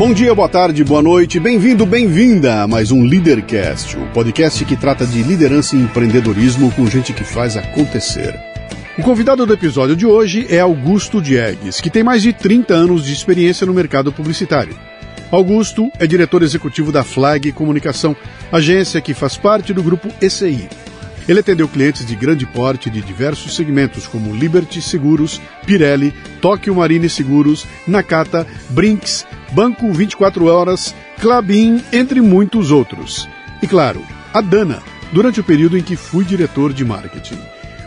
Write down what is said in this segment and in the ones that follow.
Bom dia, boa tarde, boa noite, bem-vindo, bem-vinda a mais um Leadercast, o podcast que trata de liderança e empreendedorismo com gente que faz acontecer. O convidado do episódio de hoje é Augusto Diegues, que tem mais de 30 anos de experiência no mercado publicitário. Augusto é diretor executivo da Flag Comunicação, agência que faz parte do grupo ECI. Ele atendeu clientes de grande porte de diversos segmentos, como Liberty Seguros, Pirelli, Tóquio Marine Seguros, Nakata, Brinks, Banco 24 Horas, Clabin, entre muitos outros. E claro, a Dana, durante o período em que fui diretor de marketing.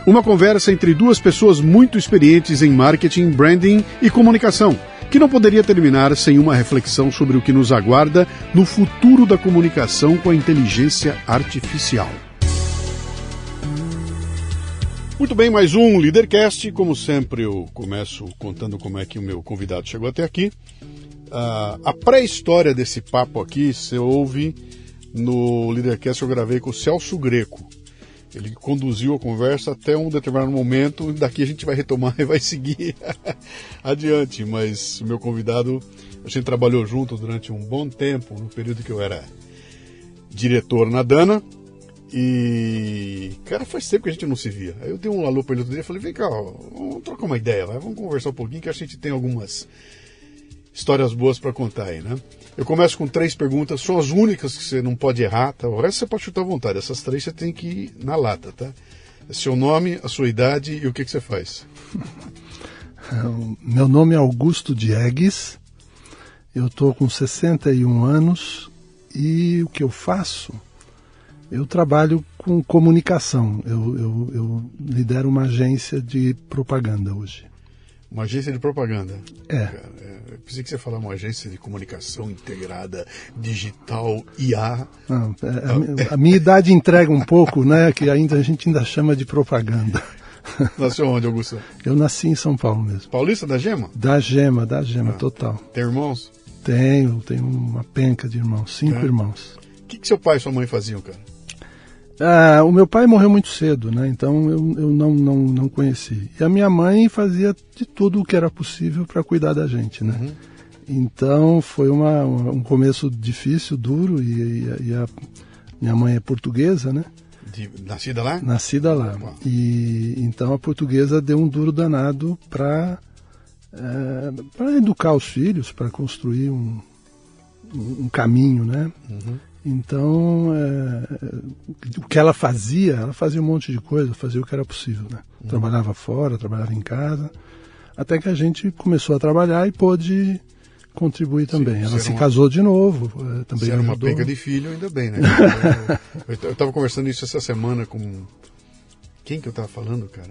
Uma conversa entre duas pessoas muito experientes em marketing, branding e comunicação, que não poderia terminar sem uma reflexão sobre o que nos aguarda no futuro da comunicação com a inteligência artificial. Muito bem, mais um Leadercast. Como sempre, eu começo contando como é que o meu convidado chegou até aqui. Uh, a pré-história desse papo aqui você ouve no Leadercast que eu gravei com o Celso Greco. Ele conduziu a conversa até um determinado momento, daqui a gente vai retomar e vai seguir adiante. Mas o meu convidado, a gente trabalhou junto durante um bom tempo, no período que eu era diretor na Dana, e, cara, faz tempo que a gente não se via. Aí eu dei um alô pra ele outro dia e falei: vem cá, vamos trocar uma ideia, vai, vamos conversar um pouquinho que a gente tem algumas histórias boas para contar aí, né? Eu começo com três perguntas, são as únicas que você não pode errar, tá? O resto você pode chutar à vontade. Essas três você tem que ir na lata, tá? É seu nome, a sua idade e o que, que você faz. Meu nome é Augusto Diegues, eu estou com 61 anos e o que eu faço? Eu trabalho com comunicação. Eu, eu, eu, lidero uma agência de propaganda hoje. Uma agência de propaganda? É. Cara, é eu pensei que você ia falar uma agência de comunicação integrada, digital, IA. Não, é, a, a, minha idade entrega um pouco, né? Que ainda a gente ainda chama de propaganda. Nasceu onde, Augusto? Eu nasci em São Paulo mesmo. Paulista da Gema? Da Gema, da Gema, ah. total. Tem irmãos? Tenho, tenho uma penca de irmãos, cinco é. irmãos. O que, que seu pai e sua mãe faziam, cara? Ah, o meu pai morreu muito cedo, né? Então eu, eu não, não, não conheci. E a minha mãe fazia de tudo o que era possível para cuidar da gente, né? Uhum. Então foi uma, um começo difícil, duro, e, e, e, a minha mãe é portuguesa, né? De, nascida lá? Nascida lá. E então a portuguesa deu um duro danado para é, para educar os filhos, para construir um, um caminho, né? Uhum. Então, é, o que ela fazia, ela fazia um monte de coisa, fazia o que era possível. Né? Uhum. Trabalhava fora, trabalhava em casa. até que a gente começou a trabalhar e pôde contribuir também. Sim, Ela se uma... casou de novo. Eh, também era uma pega de filho, ainda bem, né? eu estava conversando isso essa semana com. Quem que eu estava falando, cara?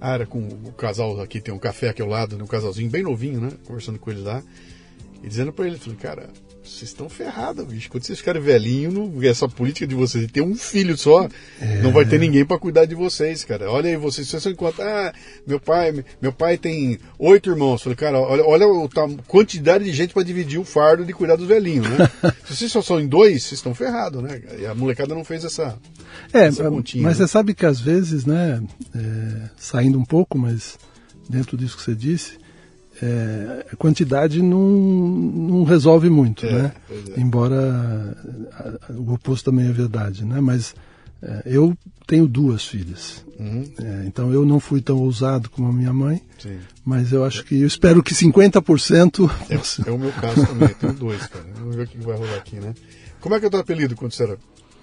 Ah, era com o casal aqui, tem um café aqui ao lado, um casalzinho bem novinho, né? Conversando com ele lá. E dizendo para ele, falei, cara, vocês estão ferrados, bicho. Quando vocês ficarem velhinhos, essa política de vocês de ter um filho só, é... não vai ter ninguém para cuidar de vocês, cara. Olha aí, vocês, vocês são enquanto, ah, meu pai, meu pai tem oito irmãos. Falei, cara, olha, olha a quantidade de gente para dividir o fardo de cuidar dos velhinhos, né? Se vocês só são em dois, vocês estão ferrados, né? E a molecada não fez essa. É, essa continha, mas né? você sabe que às vezes, né, é, saindo um pouco, mas dentro disso que você disse, é, a quantidade não, não resolve muito, é, né? É. Embora a, a, o oposto também é verdade, né? Mas é, eu tenho duas filhas, uhum. É, então eu não fui tão ousado como a minha mãe, Sim. mas eu acho que eu espero que 50%. É, é o meu caso também, tenho dois, cara. Vamos ver o que vai rolar aqui, né? Como é que eu teu apelido quando você era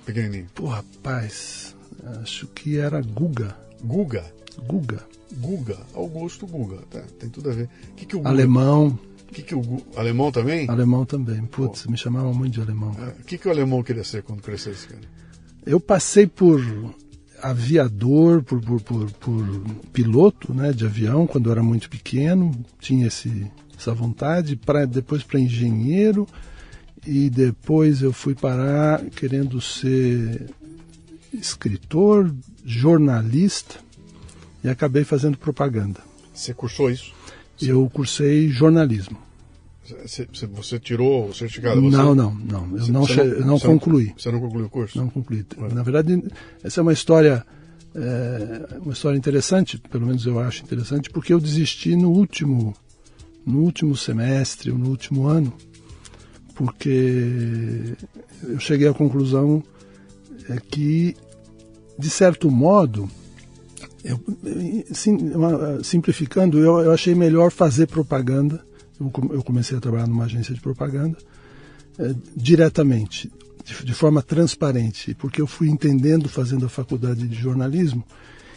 pequenininho? Pô, rapaz, acho que era Guga. Guga? Guga. Guga, Augusto Guga, tá, tem tudo a ver. Que que o Guga, alemão. Que que o alemão também? Alemão também. Putz, me chamavam muito de alemão. O é, que que o alemão queria ser quando crescesse, cara? Eu passei por aviador, por, por, por, por, piloto né, de avião quando eu era muito pequeno, tinha esse, essa vontade, pra, depois para engenheiro, e depois eu fui parar querendo ser escritor, jornalista, e acabei fazendo propaganda. Você cursou isso? Eu cursei jornalismo. Você, você tirou o certificado? Você... Não, não, não. Eu você, não, você não, não concluí. Você não concluiu o curso? Não concluí. Na verdade, essa é uma história, é, uma história interessante, pelo menos eu acho interessante, porque eu desisti no último, no último semestre, no último ano, porque eu cheguei à conclusão é que, de certo modo, eu, sim, simplificando, eu, eu, achei melhor fazer propaganda. Eu, eu, comecei a trabalhar numa agência de propaganda é, diretamente, de, de, forma transparente, porque eu fui entendendo, fazendo a faculdade de jornalismo,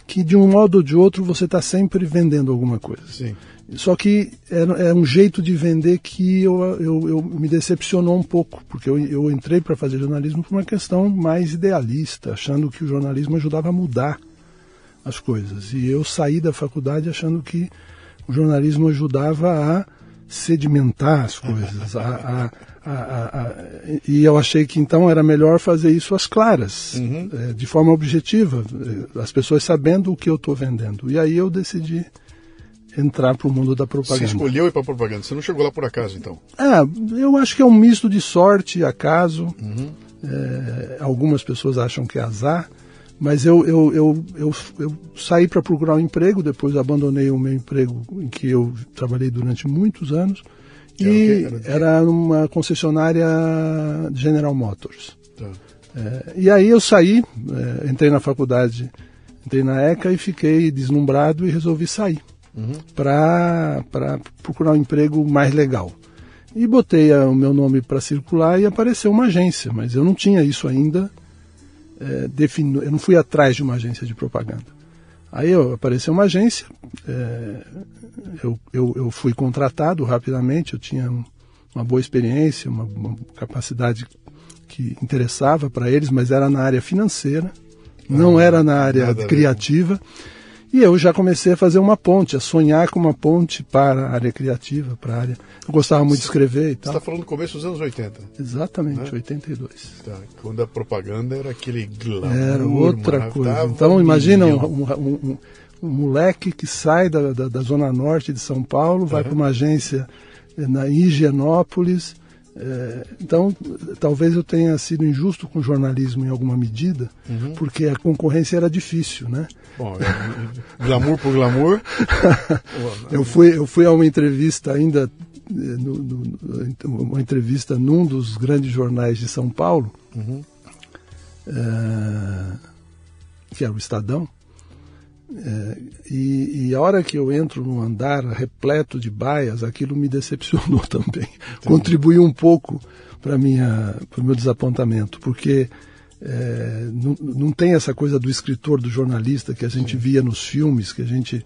que de um modo ou de outro você está sempre vendendo alguma coisa. Sim. Só que é, é, um jeito de vender que eu, eu, eu me decepcionou um pouco, porque eu, eu entrei para fazer jornalismo por uma questão mais idealista, achando que o jornalismo ajudava a mudar as coisas. E eu saí da faculdade achando que o jornalismo ajudava a sedimentar as coisas. A, a, a, e eu achei que então era melhor fazer isso às claras, uhum. é, de forma objetiva, é, as pessoas sabendo o que eu estou vendendo. E aí eu decidi entrar para o mundo da propaganda. Você escolheu ir para a propaganda, você não chegou lá por acaso então? É, eu acho que é um misto de sorte e acaso. Uhum. É, algumas pessoas acham que é azar. Mas eu, eu, eu, eu, eu saí para procurar um emprego, depois abandonei o meu emprego em que eu trabalhei durante muitos anos. E era, uma concessionária General Motors. Tá. É, e aí eu saí, é, entrei na faculdade, entrei na ECA e fiquei deslumbrado e resolvi sair uhum. para procurar um emprego mais legal. E botei a, o meu nome para circular e apareceu uma agência, mas eu não tinha isso ainda é, eu não fui atrás de uma agência de propaganda. Aí eu, apareceu uma agência, é, eu, eu, eu, fui contratado rapidamente, eu tinha uma boa experiência, uma, uma capacidade que interessava para eles, mas era na área financeira, não ah, era na área criativa. E eu já comecei a fazer uma ponte, a sonhar com uma ponte para a área criativa, para a área. Eu gostava muito de escrever e tal. Você está falando do começo dos anos 80? Exatamente, né? 82. Tá, quando a propaganda era aquele glamour. Era outra coisa. Então, imagina um, um, um, um, moleque que sai da, da, da, zona norte de São Paulo, vai uhum. para uma agência na Higienópolis é, então, talvez eu tenha sido injusto com o jornalismo em alguma medida, uhum. porque a concorrência era difícil, né? Bom, é, glamour por glamour. eu, fui, eu fui a uma entrevista ainda, é, no, no, uma entrevista num dos grandes jornais de São Paulo, uhum. é, que era o Estadão, é, e, e, a hora que eu entro num andar repleto de baias, aquilo me decepcionou também. Entendi. Contribuiu um pouco para o meu desapontamento, porque é, não, não, tem essa coisa do escritor, do jornalista que a gente Sim. via nos filmes, que a gente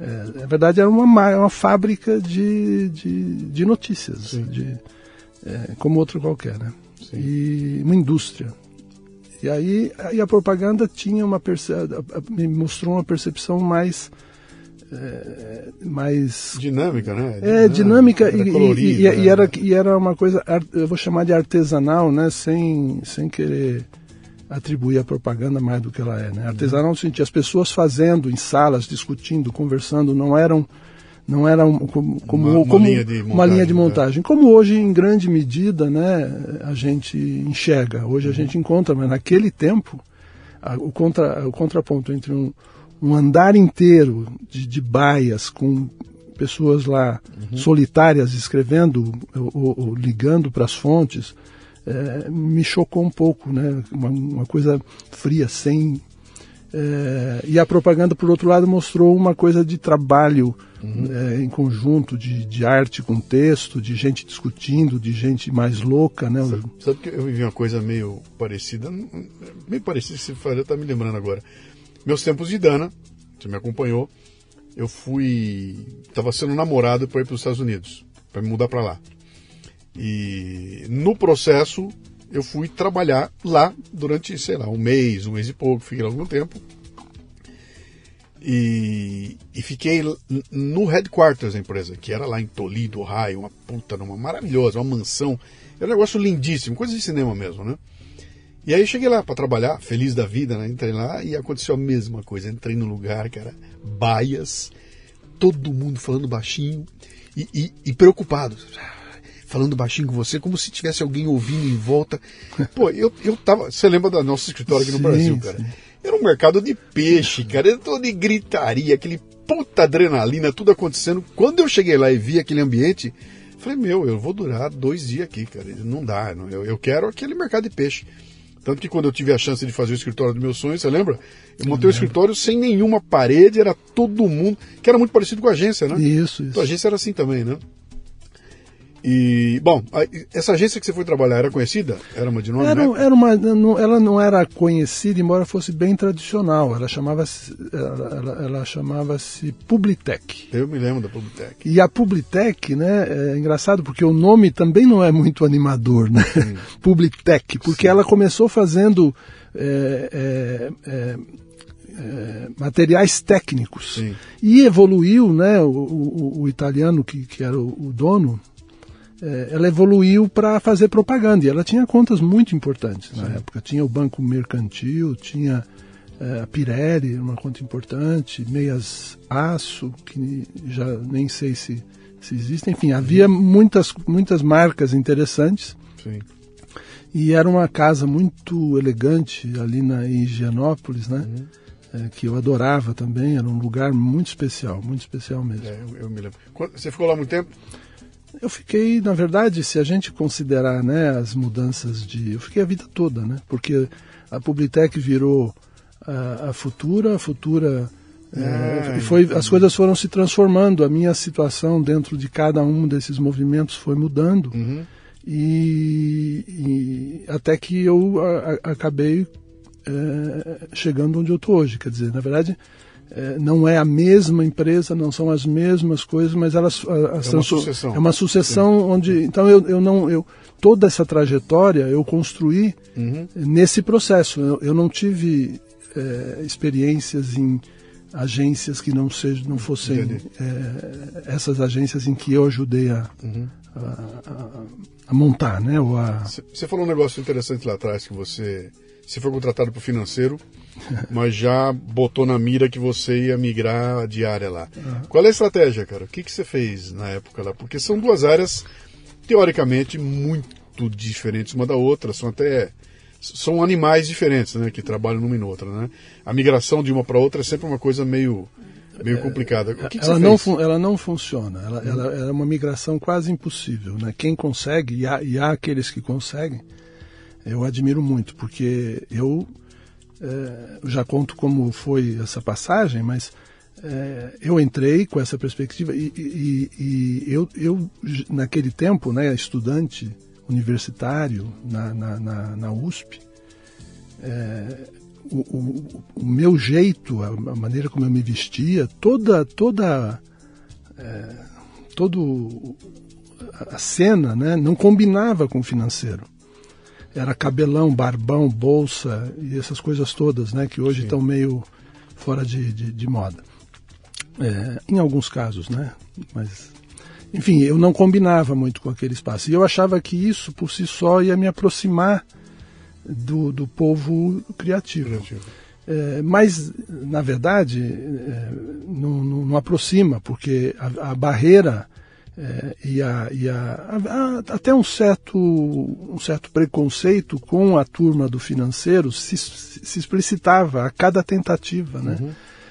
É, na verdade, era uma, uma fábrica de, de, de notícias, de, é, como outro qualquer, né? Sim. E uma indústria. E aí, a propaganda tinha uma me mostrou uma percepção mais é, mais dinâmica, né? É dinâmica, e, e, e, né? e, era e era uma coisa eu vou chamar de artesanal, né? Sem sem querer atribuir a propaganda mais do que ela é, né? Artesanal no sentido as pessoas fazendo em salas, discutindo, conversando, não eram não era como, como, uma, uma, como linha montagem, uma, linha de né? montagem, como hoje em grande medida né, a gente enxerga. Hoje a gente encontra, mas naquele tempo a, o, contra, o contraponto entre um, um andar inteiro de, de baias com pessoas lá uhum. solitárias escrevendo ou, ou, ou ligando para as fontes é, me chocou um pouco, né? Uma, uma coisa fria, sem é, e a propaganda, por outro lado, mostrou uma coisa de trabalho uhum. é, em conjunto, de, de, arte com texto, de gente discutindo, de gente mais louca. Né? Sabe, sabe que eu vivi uma coisa meio parecida, meio parecida, se falou, tá me lembrando agora. Meus tempos de Dana, você me acompanhou, eu fui. estava sendo namorado para ir para os Estados Unidos, para me mudar para lá. E no processo eu fui trabalhar lá durante, sei lá, um mês, um mês e pouco, fiquei lá algum tempo. E, e, fiquei no headquarters da empresa, que era lá em Toledo, Ohio, uma puta, uma maravilhosa, uma mansão. Era um negócio lindíssimo, coisa de cinema mesmo, né? E aí cheguei lá para trabalhar, feliz da vida, né? Entrei lá e aconteceu a mesma coisa. Entrei no lugar, cara, baias, todo mundo falando baixinho e, e, e preocupado falando baixinho com você, como se tivesse alguém ouvindo em volta. Pô, eu, eu tava. Você lembra do nosso escritório aqui no sim, Brasil, cara? Sim. Era um mercado de peixe, cara. Era todo de gritaria, aquele puta adrenalina, tudo acontecendo. Quando eu cheguei lá e vi aquele ambiente, falei, meu, eu vou durar dois dias aqui, cara. Não dá, não, eu, eu quero aquele mercado de peixe. Tanto que quando eu tive a chance de fazer o escritório do meu sonho, você lembra? Eu montei o um escritório sem nenhuma parede, era todo mundo, que era muito parecido com a agência, né? Isso, isso. Então, a agência era assim também, né? E, bom, essa agência que você foi trabalhar era conhecida? Era uma de nome? Era, era uma, não, ela não era conhecida, embora fosse bem tradicional. Ela chamava-se ela, ela, ela chamava-se Publitec. Eu me lembro da Publitec. E a Publitec, né, é engraçado porque o nome também não é muito animador, né? Publitec, porque Sim. ela começou fazendo é, é, é, é materiais técnicos Sim. e evoluiu, né? O, o, o italiano que, que era o, o dono ela evoluiu para fazer propaganda. E ela tinha contas muito importantes Sim. na época. Tinha o Banco Mercantil, tinha é, a Pirelli, uma conta importante, Meias Aço, que já nem sei se, se existe. Enfim, havia muitas, muitas marcas interessantes. Sim. E era uma casa muito elegante ali na Higienópolis, né? Uhum. É, que eu adorava também, era um lugar muito especial, muito especial mesmo. É, eu, eu me lembro. Você ficou lá muito tempo? Eu fiquei, na verdade, se a gente considerar né, as mudanças de. Eu fiquei a vida toda, né? Porque a Publitec virou a, a Futura, a Futura. É, foi, as coisas foram se transformando, a minha situação dentro de cada um desses movimentos foi mudando. Uhum. E, e, até que eu a, a, acabei é, chegando onde eu estou hoje. Quer dizer, na verdade, não é a mesma empresa, não são as mesmas coisas, mas elas, elas é uma sucessão. É uma sucessão Sim. onde então eu, eu não eu toda essa trajetória eu construí uhum. nesse processo. Eu, eu não tive é, experiências em agências que não sejam não fossem é, essas agências em que eu ajudei a, uhum. a, a, a, montar, né? Você falou um negócio interessante lá atrás que você você foi contratado para o financeiro, mas já botou na mira que você ia migrar de área lá. Uhum. Qual é a estratégia, cara? O que, que você fez na época lá? Porque são duas áreas, teoricamente, muito diferentes uma da outra, são até são animais diferentes, né, que trabalham numa e outra, né? A migração de uma para outra é sempre uma coisa meio meio complicada. O que, que ela, não ela não funciona. Ela, ela, ela, é uma migração quase impossível, né? Quem consegue e há, e há aqueles que conseguem eu admiro muito, porque eu é, já conto como foi essa passagem, mas é, eu entrei com essa perspectiva e, e, e, eu, eu, naquele tempo, né, estudante universitário na, na, na, na USP, é, o, o, o, meu jeito, a, maneira como eu me vestia, toda toda é, todo a cena, né, não combinava com o financeiro. Era cabelão, barbão, bolsa e essas coisas todas, né, que hoje estão meio fora de, de, de moda. É, em alguns casos, né? Mas, enfim, eu não combinava muito com aquele espaço. E eu achava que isso, por si só, ia me aproximar do, do povo criativo. criativo. É, mas, na verdade, é, não, não, não, aproxima, porque a, a barreira é, e, a, e a, a, até um certo, um certo preconceito com a turma do financeiro se, se explicitava a cada tentativa. Né? Uhum.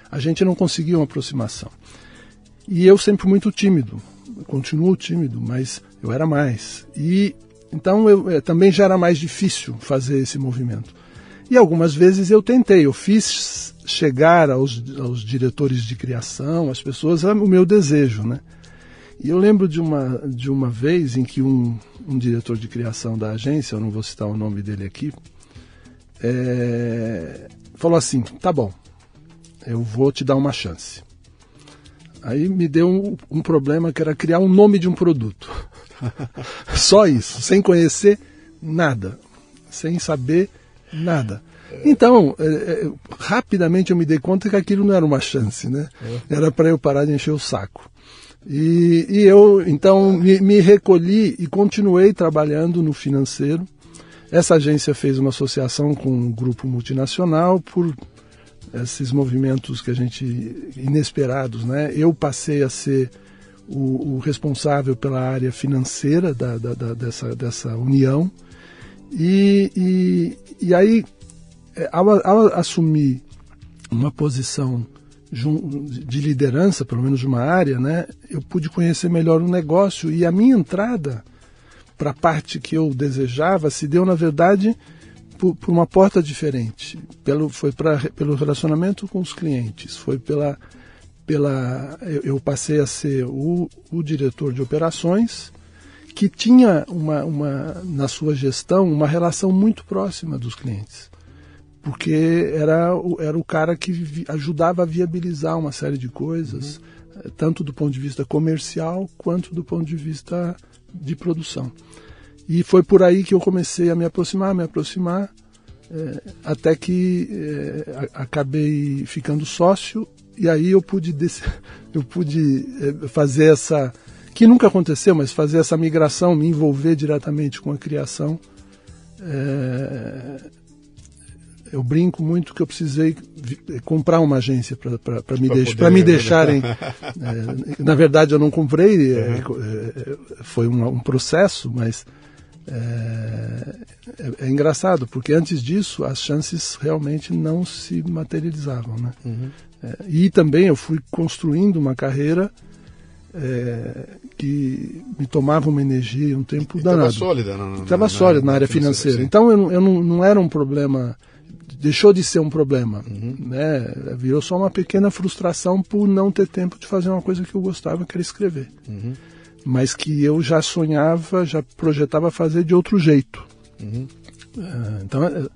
A gente não conseguia uma aproximação. E eu sempre muito tímido, continuo tímido, mas eu era mais. E então eu, é, também já era mais difícil fazer esse movimento. E algumas vezes eu tentei, eu fiz chegar aos, aos diretores de criação, às pessoas, o meu desejo, né? E eu lembro de uma, de uma vez em que um, um diretor de criação da agência, eu não vou citar o nome dele aqui, é, falou assim: tá bom, eu vou te dar uma chance. Aí me deu um, um problema que era criar um nome de um produto. Só isso, sem conhecer nada, sem saber nada. Então, é, é, rapidamente eu me dei conta que aquilo não era uma chance, né? É. Era para eu parar de encher o saco. E, e eu, então, me, me, recolhi e continuei trabalhando no financeiro. Essa agência fez uma associação com um grupo multinacional por esses movimentos que a gente inesperados, né? Eu passei a ser o, o responsável pela área financeira da, da, da, dessa, dessa união. E, e, e aí, é, ao, ao, assumir uma posição de liderança, pelo menos de uma área, né, eu pude conhecer melhor o negócio e a minha entrada para a parte que eu desejava se deu, na verdade, por, por uma porta diferente. Pelo, foi pra, pelo relacionamento com os clientes, foi pela pela eu, eu passei a ser o, o, diretor de operações que tinha uma, uma na sua gestão uma relação muito próxima dos clientes porque era, era o cara que ajudava a viabilizar uma série de coisas uhum. tanto do ponto de vista comercial quanto do ponto de vista de produção e foi por aí que eu comecei a me aproximar me aproximar é, até que é, acabei ficando sócio e aí eu pude, eu pude fazer essa, que nunca aconteceu, mas fazer essa migração, me envolver diretamente com a criação. É, eu brinco muito que eu precisei comprar uma agência para me, deix me deixarem. é, na verdade, eu não comprei, uhum. é, foi um, um, processo, mas é, é, engraçado, porque antes disso as chances realmente não se materializavam. Né? Uhum. E também eu fui construindo uma carreira que me tomava uma energia um tempo e danado. Estava sólida. Estava sólida na, área financeira. Então eu, eu não, não, era um problema, deixou de ser um problema. Uhum. Né? Virou só uma pequena frustração por não ter tempo de fazer uma coisa que eu gostava, que era escrever. Uhum. Mas que eu já sonhava, já projetava fazer de outro jeito. Uhum. É, então é,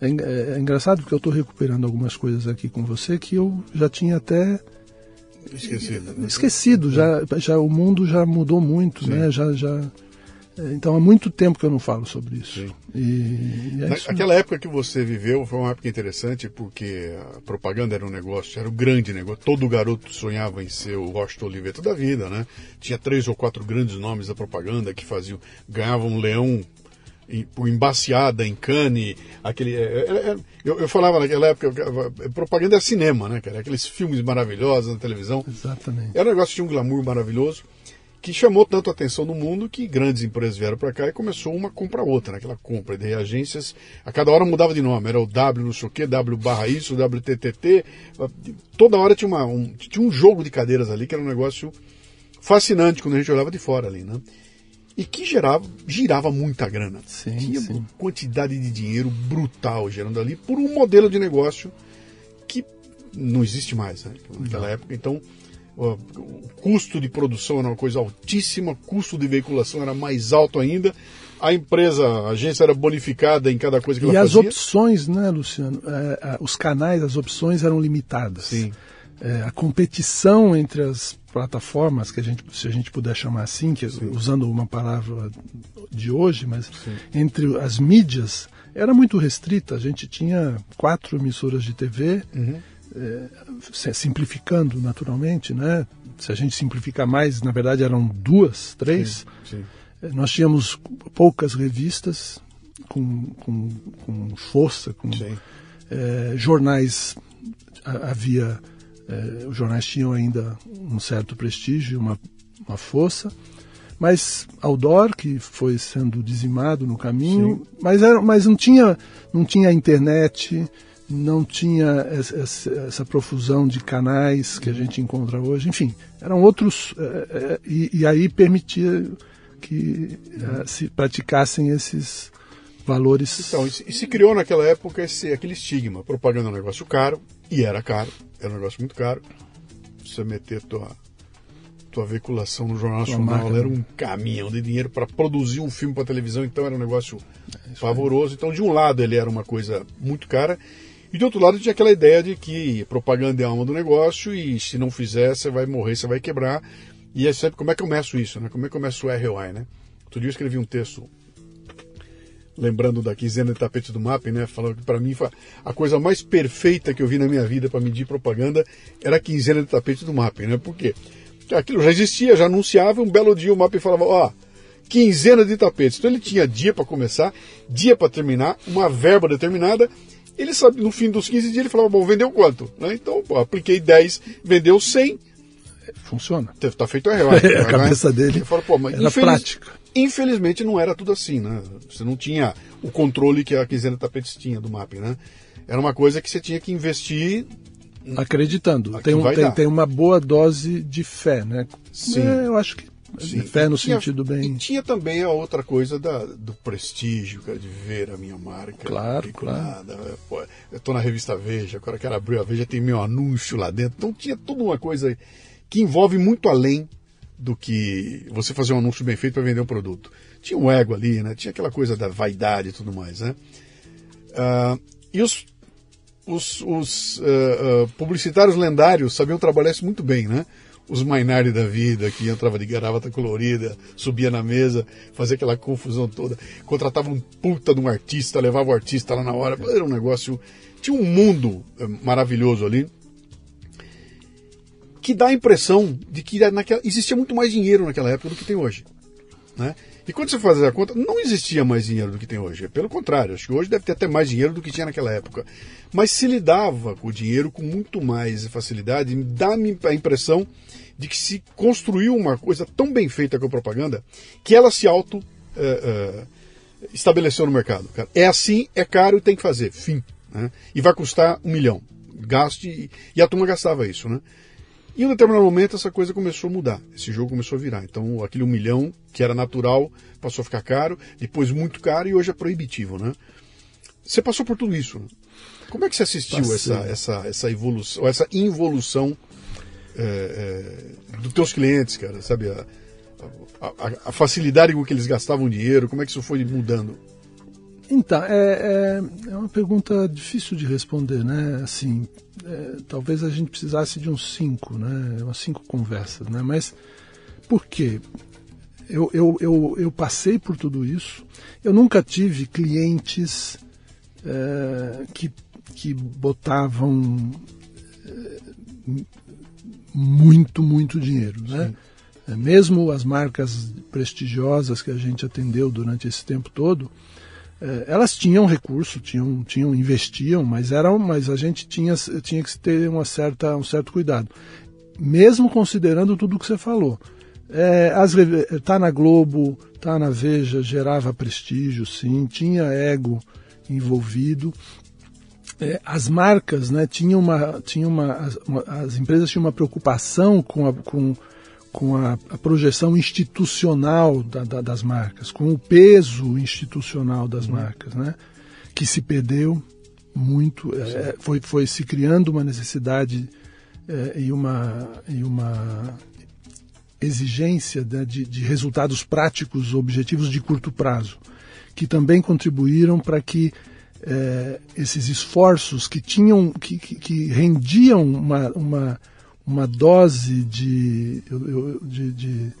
é, é, é engraçado porque eu estou recuperando algumas coisas aqui com você que eu já tinha até esquecido. Né? Esquecido, já, já o mundo já mudou muito, Sim. né? Já, já, então há muito tempo que eu não falo sobre isso. E, e é isso Aquela época que você viveu foi uma época interessante porque a propaganda era um negócio, era um grande negócio. Todo garoto sonhava em ser o Washington Oliveto da vida, né? Tinha três ou quatro grandes nomes da propaganda que faziam, ganhavam um leão por embaciada em Cannes, aquele. É, é, é, eu, eu, falava naquela época, propaganda é cinema, né, cara? Aqueles filmes maravilhosos na televisão. Exatamente. Era um negócio de um glamour maravilhoso que chamou tanto a atenção no mundo que grandes empresas vieram para cá e começou uma compra outra, naquela né? compra de reagências. A cada hora mudava de nome, era o W não sei o que, W barra isso, WTTT. Toda hora tinha, uma, um, tinha um jogo de cadeiras ali que era um negócio fascinante quando a gente olhava de fora ali, né? e que gerava, girava muita grana. Sim, Tinha sim. quantidade de dinheiro brutal gerando ali por um modelo de negócio que não existe mais né, naquela não. época. Então, o, custo de produção era uma coisa altíssima, custo de veiculação era mais alto ainda. a empresa, a agência era bonificada em cada coisa que e ela as fazia. opções, né, Luciano? É, os canais, as opções eram limitadas. Sim. É, a competição entre as plataformas, que a gente, se a gente puder chamar assim, que, usando uma palavra de hoje, mas Sim. entre as mídias, era muito restrita. A gente tinha quatro emissoras de TV, uhum. É, simplificando naturalmente, né? Se a gente simplificar mais, na verdade eram duas, três. Sim. Sim. É, nós tínhamos poucas revistas com, com, com força, com é, jornais havia é, os jornais tinham ainda um certo prestígio, uma, uma força, mas outdoor que foi sendo dizimado no caminho, mas, era, mas não tinha não tinha internet, não tinha essa, profusão de canais que a gente encontra hoje, enfim, eram outros é, é, e, e, aí permitia que é, se praticassem esses valores. Então, e se criou naquela época esse, aquele estigma, propaganda é um negócio caro, e era caro, era um negócio muito caro. Você meter tua, tua veiculação no Jornal Nacional era um caminhão de dinheiro para produzir um filme para televisão, então era um negócio é, pavoroso. Então, de um lado, ele era uma coisa muito cara, e do outro lado, tinha aquela ideia de que propaganda é a alma do negócio e se não fizer, você vai morrer, você vai quebrar. E é sempre como é que eu meço isso, né? Como é que eu meço o ROI, né? Outro dia eu escrevi um texto lembrando da quinzena de tapete do Mapping, né? Falando que para mim a coisa mais perfeita que eu vi na minha vida para medir propaganda era a quinzena de tapete do Mapping, né? Por quê? Aquilo já existia, já anunciava, um belo dia o Mapping falava, ó, oh, quinzena de tapetes. Então ele tinha dia para começar, dia para terminar, uma verba determinada. Ele sabe, no fim dos 15 dias ele falava, bom, vendeu quanto? Né? Então, pô, apliquei 10, vendeu 100. Funciona. Tá feito a real. É, a cabeça né? dele fala, pô, mas era infeliz... prática. Infelizmente não era tudo assim, né? Você não tinha o controle que a quinzena tapetes tinha do mapping, né? Era uma coisa que você tinha que investir acreditando. Tem, um, tem, tem, uma boa dose de fé, né? Sim. É, eu acho que Sim. fé no tinha, sentido bem. E tinha também a outra coisa da, do prestígio, cara, de ver a minha marca. Claro, claro. Pô, eu estou na revista Veja, agora quero abrir a Veja, tem meu anúncio lá dentro. Então tinha tudo uma coisa que envolve muito além do que você fazer um anúncio bem feito para vender um produto. Tinha um ego ali, né? Tinha aquela coisa da vaidade e tudo mais, né? Uh, e os, os, os uh, uh, publicitários lendários sabiam trabalhar isso muito bem, né? Os Mainardi da vida, que entrava de gravata colorida, subia na mesa, fazia aquela confusão toda, contratava um puta de um artista, levava o artista lá na hora, era um negócio. Tinha um mundo eh, maravilhoso ali que dá a impressão de que naquela, existia muito mais dinheiro naquela época do que tem hoje. Né? E quando você faz a conta, não existia mais dinheiro do que tem hoje. Pelo contrário, acho que hoje deve ter até mais dinheiro do que tinha naquela época. Mas se lidava com o dinheiro com muito mais facilidade, dá-me a impressão de que se construiu uma coisa tão bem feita com a propaganda que ela se auto é, é, estabeleceu no mercado. Cara. É assim, é caro e tem que fazer. Fim. Né? E vai custar um milhão. Gaste. E a turma gastava isso. Né? Em um determinado momento essa coisa começou a mudar, esse jogo começou a virar. Então aquele um milhão que era natural passou a ficar caro, depois muito caro e hoje é proibitivo, né? Você passou por tudo isso. Né? Como é que você assistiu essa, essa, essa evolução, essa involução é, é, dos teus clientes, cara? Sabe a, a, a, facilidade com que eles gastavam dinheiro? Como é que isso foi mudando? Então, é, é, é, uma pergunta difícil de responder, né? Assim, é, talvez a gente precisasse de uns cinco, né? Umas cinco conversas, né? Mas por quê? Eu, eu, eu, eu passei por tudo isso. Eu nunca tive clientes é, que, que botavam é, muito, muito dinheiro, né? É, mesmo as marcas prestigiosas que a gente atendeu durante esse tempo todo, elas tinham recurso, tinham, tinham, investiam, mas eram, mas a gente tinha, tinha que ter uma certa, um certo cuidado, mesmo considerando tudo o que você falou. É, as, tá na Globo, tá na Veja, gerava prestígio, sim, tinha ego envolvido. É, as marcas, né, tinham uma, tinham uma, uma, as empresas tinham uma preocupação com, a, com com a, a projeção institucional da, da, das marcas, com o peso institucional das uhum. marcas, né? que se perdeu muito, é, foi, foi se criando uma necessidade é, e, uma, e uma exigência né, de, de resultados práticos, objetivos de curto prazo, que também contribuíram para que é, esses esforços que tinham, que, que, que rendiam uma, uma, uma dose de, de, de,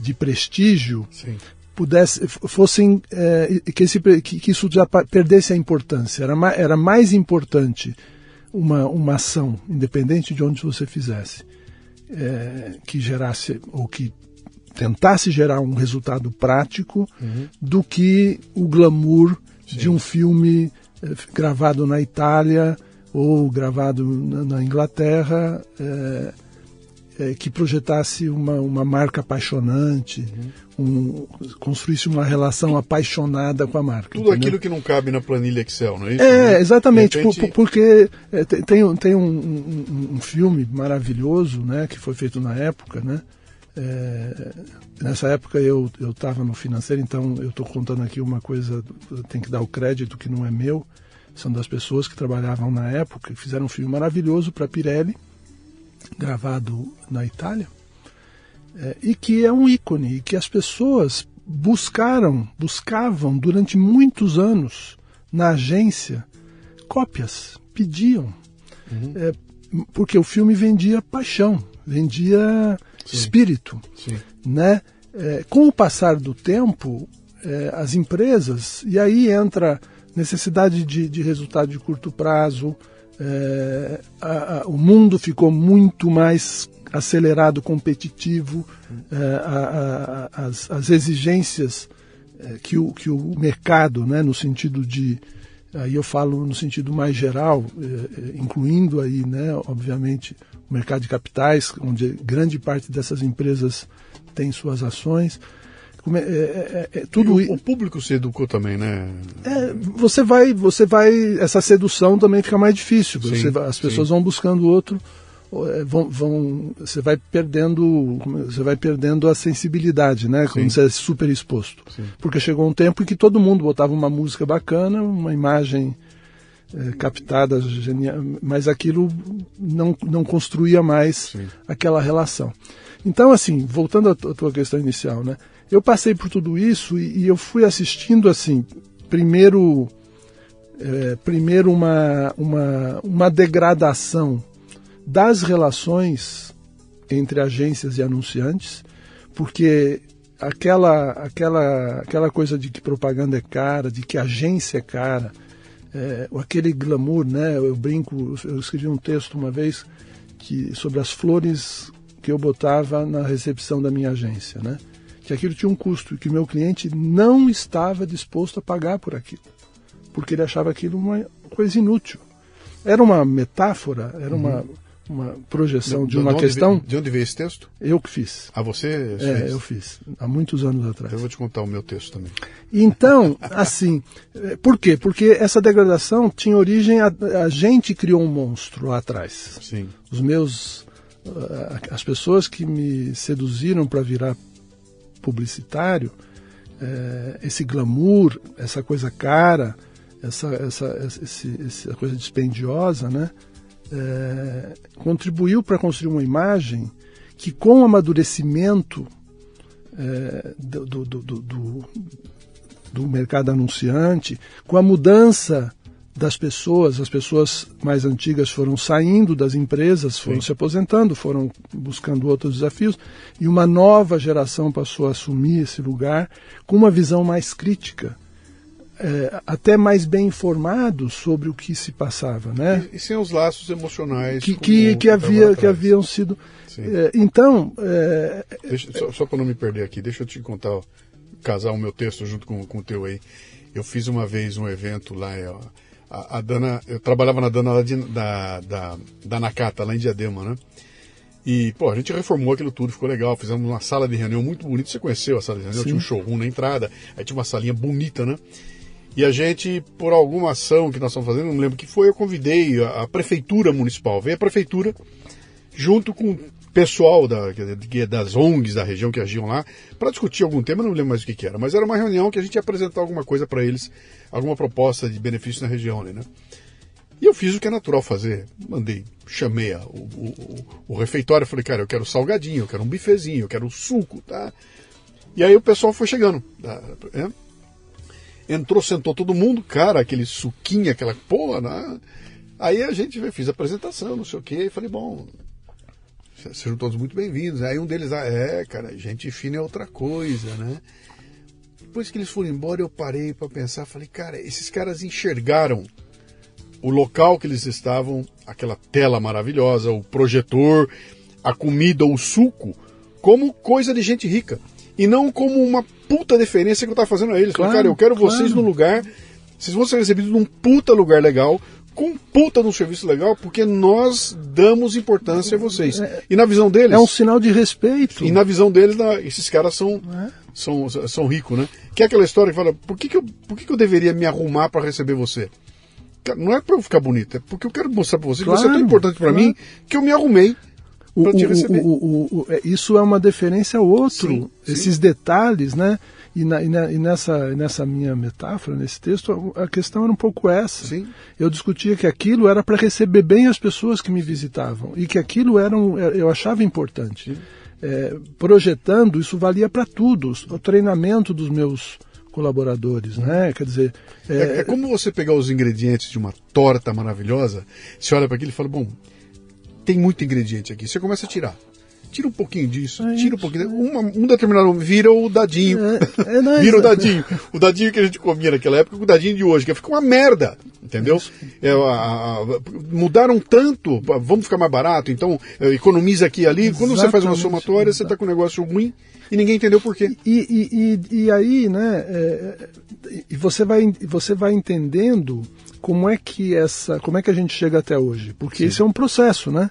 de prestígio, Sim. pudesse, fossem, é, que, esse, que, isso já perdesse a importância. Era, ma, era mais importante uma, uma ação, independente de onde você fizesse, é, que gerasse ou que tentasse gerar um resultado prático Uhum. do que o glamour Sim. de um filme eh, gravado na Itália ou gravado na, na Inglaterra eh, eh, que projetasse uma, uma marca apaixonante, Uhum. um, construísse uma relação apaixonada com a marca. Tudo entendeu? aquilo que não cabe na planilha Excel, não é isso? É, exatamente, repente- por- porque é, tem, tem, um- tem um, um- filme maravilhoso, né, que foi feito na época, né, é, nessa época eu estava no financeiro, então eu estou contando aqui uma coisa, tenho que dar o crédito que não é meu, são das pessoas que trabalhavam na época, que fizeram um filme maravilhoso para Pirelli, gravado na Itália, é, e que é um ícone, e que as pessoas buscaram, buscavam durante muitos anos na agência cópias, pediam, É, porque o filme vendia paixão, vendia Sim. espírito, Sim. né? É, com o passar do tempo, é, as empresas, e aí entra necessidade de, de resultado de curto prazo, é, a- a- o mundo ficou muito mais acelerado, competitivo, é, a- as, as exigências é, que, o, que o mercado, né, no sentido de, aí eu falo no sentido mais geral, é, é, incluindo aí, né, obviamente, o mercado de capitais, onde grande parte dessas empresas tem suas ações. É- é- é- é- tudo o, o público se educou também, né? é, você vai, você vai, essa sedução também fica mais difícil. Sim, Você vai- as sim. pessoas vão buscando outro, vão, vão, você vai perdendo, você vai perdendo a sensibilidade, né? Quando Sim. você é super exposto. Sim. Porque chegou um tempo em que todo mundo botava uma música bacana, uma imagem é, captada, genial, mas aquilo não, não construía mais Sim. aquela relação. Então, assim, voltando à tua questão inicial, né? Eu passei por tudo isso e, e eu fui assistindo, assim, primeiro, é, primeiro uma, uma, uma degradação das relações entre agências e anunciantes, porque aquela, aquela, aquela coisa de que propaganda é cara, de que agência é cara, é, aquele glamour, né? Eu brinco, eu escrevi um texto uma vez que sobre as flores que eu botava na recepção da minha agência, né? Que aquilo tinha um custo e que o meu cliente não estava disposto a pagar por aquilo, porque ele achava aquilo uma coisa inútil. Era uma metáfora, era uma, uma projeção de uma onde questão. veio- de onde veio esse texto? Eu que fiz. Ah, você É, fez? eu fiz, há muitos anos atrás. Eu vou te contar o meu texto também. Então, assim, eh, por quê? Porque essa degradação tinha origem, a, a gente criou um monstro lá atrás. Sim. Os meus, ah, as pessoas que me seduziram para virar publicitário, eh, esse glamour, essa coisa cara, essa, essa, essa coisa dispendiosa, né? eh, contribuiu para construir uma imagem que, com o amadurecimento do, do, do- do- do mercado anunciante, com a mudança das pessoas, as pessoas mais antigas foram saindo das empresas, foram Sim. se aposentando, foram buscando outros desafios, e uma nova geração passou a assumir esse lugar com uma visão mais crítica, eh, até mais bem informado sobre o que se passava, né? E, e sem os laços emocionais. Que, que, que, havia, que haviam sido. Eh, então, eh, Deixa- só só para não me perder aqui, deixa eu te contar, casar o meu texto junto com, com o teu aí. Eu fiz uma vez um evento lá, ó, a, a Dana, eu trabalhava na Dana lá de- da, da, da Nakata, lá em Diadema, né? E, pô, a gente reformou aquilo tudo, ficou legal. Fizemos uma sala de reunião muito bonita. Você conheceu a sala de reunião? Sim. Tinha um showroom na entrada, aí tinha uma salinha bonita, né? E a gente, por alguma ação que nós estamos fazendo, não lembro o que foi, eu convidei a, a prefeitura municipal. Veio a prefeitura junto com pessoal da, que- das ONGs da região que agiam lá, para discutir algum tema, não lembro mais o que, que era, mas era uma reunião que a gente ia apresentar alguma coisa para eles, alguma proposta de benefício na região ali, né? E eu fiz o que é natural fazer. Mandei, chamei a, o, o, o, refeitório, falei, cara, eu quero salgadinho, eu quero um bifezinho, eu quero um suco, tá? E aí o pessoal foi chegando. Tá? É? Entrou, sentou todo mundo, cara, aquele suquinho, aquela porra, né? Aí a gente fez a apresentação, não sei o quê, e falei, bom, sejam todos muito bem-vindos. Aí um deles, ah, é, cara, gente fina é outra coisa, né? Depois que eles foram embora, eu parei para pensar, falei, cara, esses caras enxergaram o local que eles estavam, aquela tela maravilhosa, o projetor, a comida, o suco, como coisa de gente rica. E não como uma puta deferência que eu tava fazendo a eles. Claro, Falei, cara, eu quero claro. vocês no lugar, vocês vão ser recebidos num puta lugar legal, com um puta de um serviço legal, porque nós damos importância a vocês. E na visão deles. É um sinal de respeito. E na visão deles, esses caras são, é. são, são ricos, né? Que é aquela história que fala: por que, que, eu, por que, que eu deveria me arrumar para receber você? Não é para eu ficar bonito, é porque eu quero mostrar para você claro, que você é tão importante para claro. mim que eu me arrumei para te receber. O, o, o, é, isso é uma deferência ao outro. Sim, Esses sim. detalhes, né? E, na, e, na, e, nessa, nessa minha metáfora, nesse texto, a questão era um pouco essa. Sim. Eu discutia que aquilo era para receber bem as pessoas que me visitavam e que aquilo era um, é, eu achava importante. É, projetando, isso valia para tudo. O treinamento dos meus colaboradores, né? Quer dizer... É, é, é como você pegar os ingredientes de uma torta maravilhosa, você olha para aquilo e fala, bom, tem muito ingrediente aqui. Você começa a tirar tira um pouquinho disso, é tira um pouquinho. Uma, um determinado vira o dadinho. É, é, não, vira o dadinho. O dadinho que a gente comia naquela época, o dadinho de hoje, que fica uma merda. Entendeu? É, a, a, mudaram tanto, vamos ficar mais barato, então é, economiza aqui e ali. Exatamente. Quando você faz uma somatória, você está com um negócio ruim e ninguém entendeu por quê. E, e, e, e aí, né, é, e você vai, você vai entendendo como é que essa, como é que a gente chega até hoje? Porque Sim. isso é um processo, né?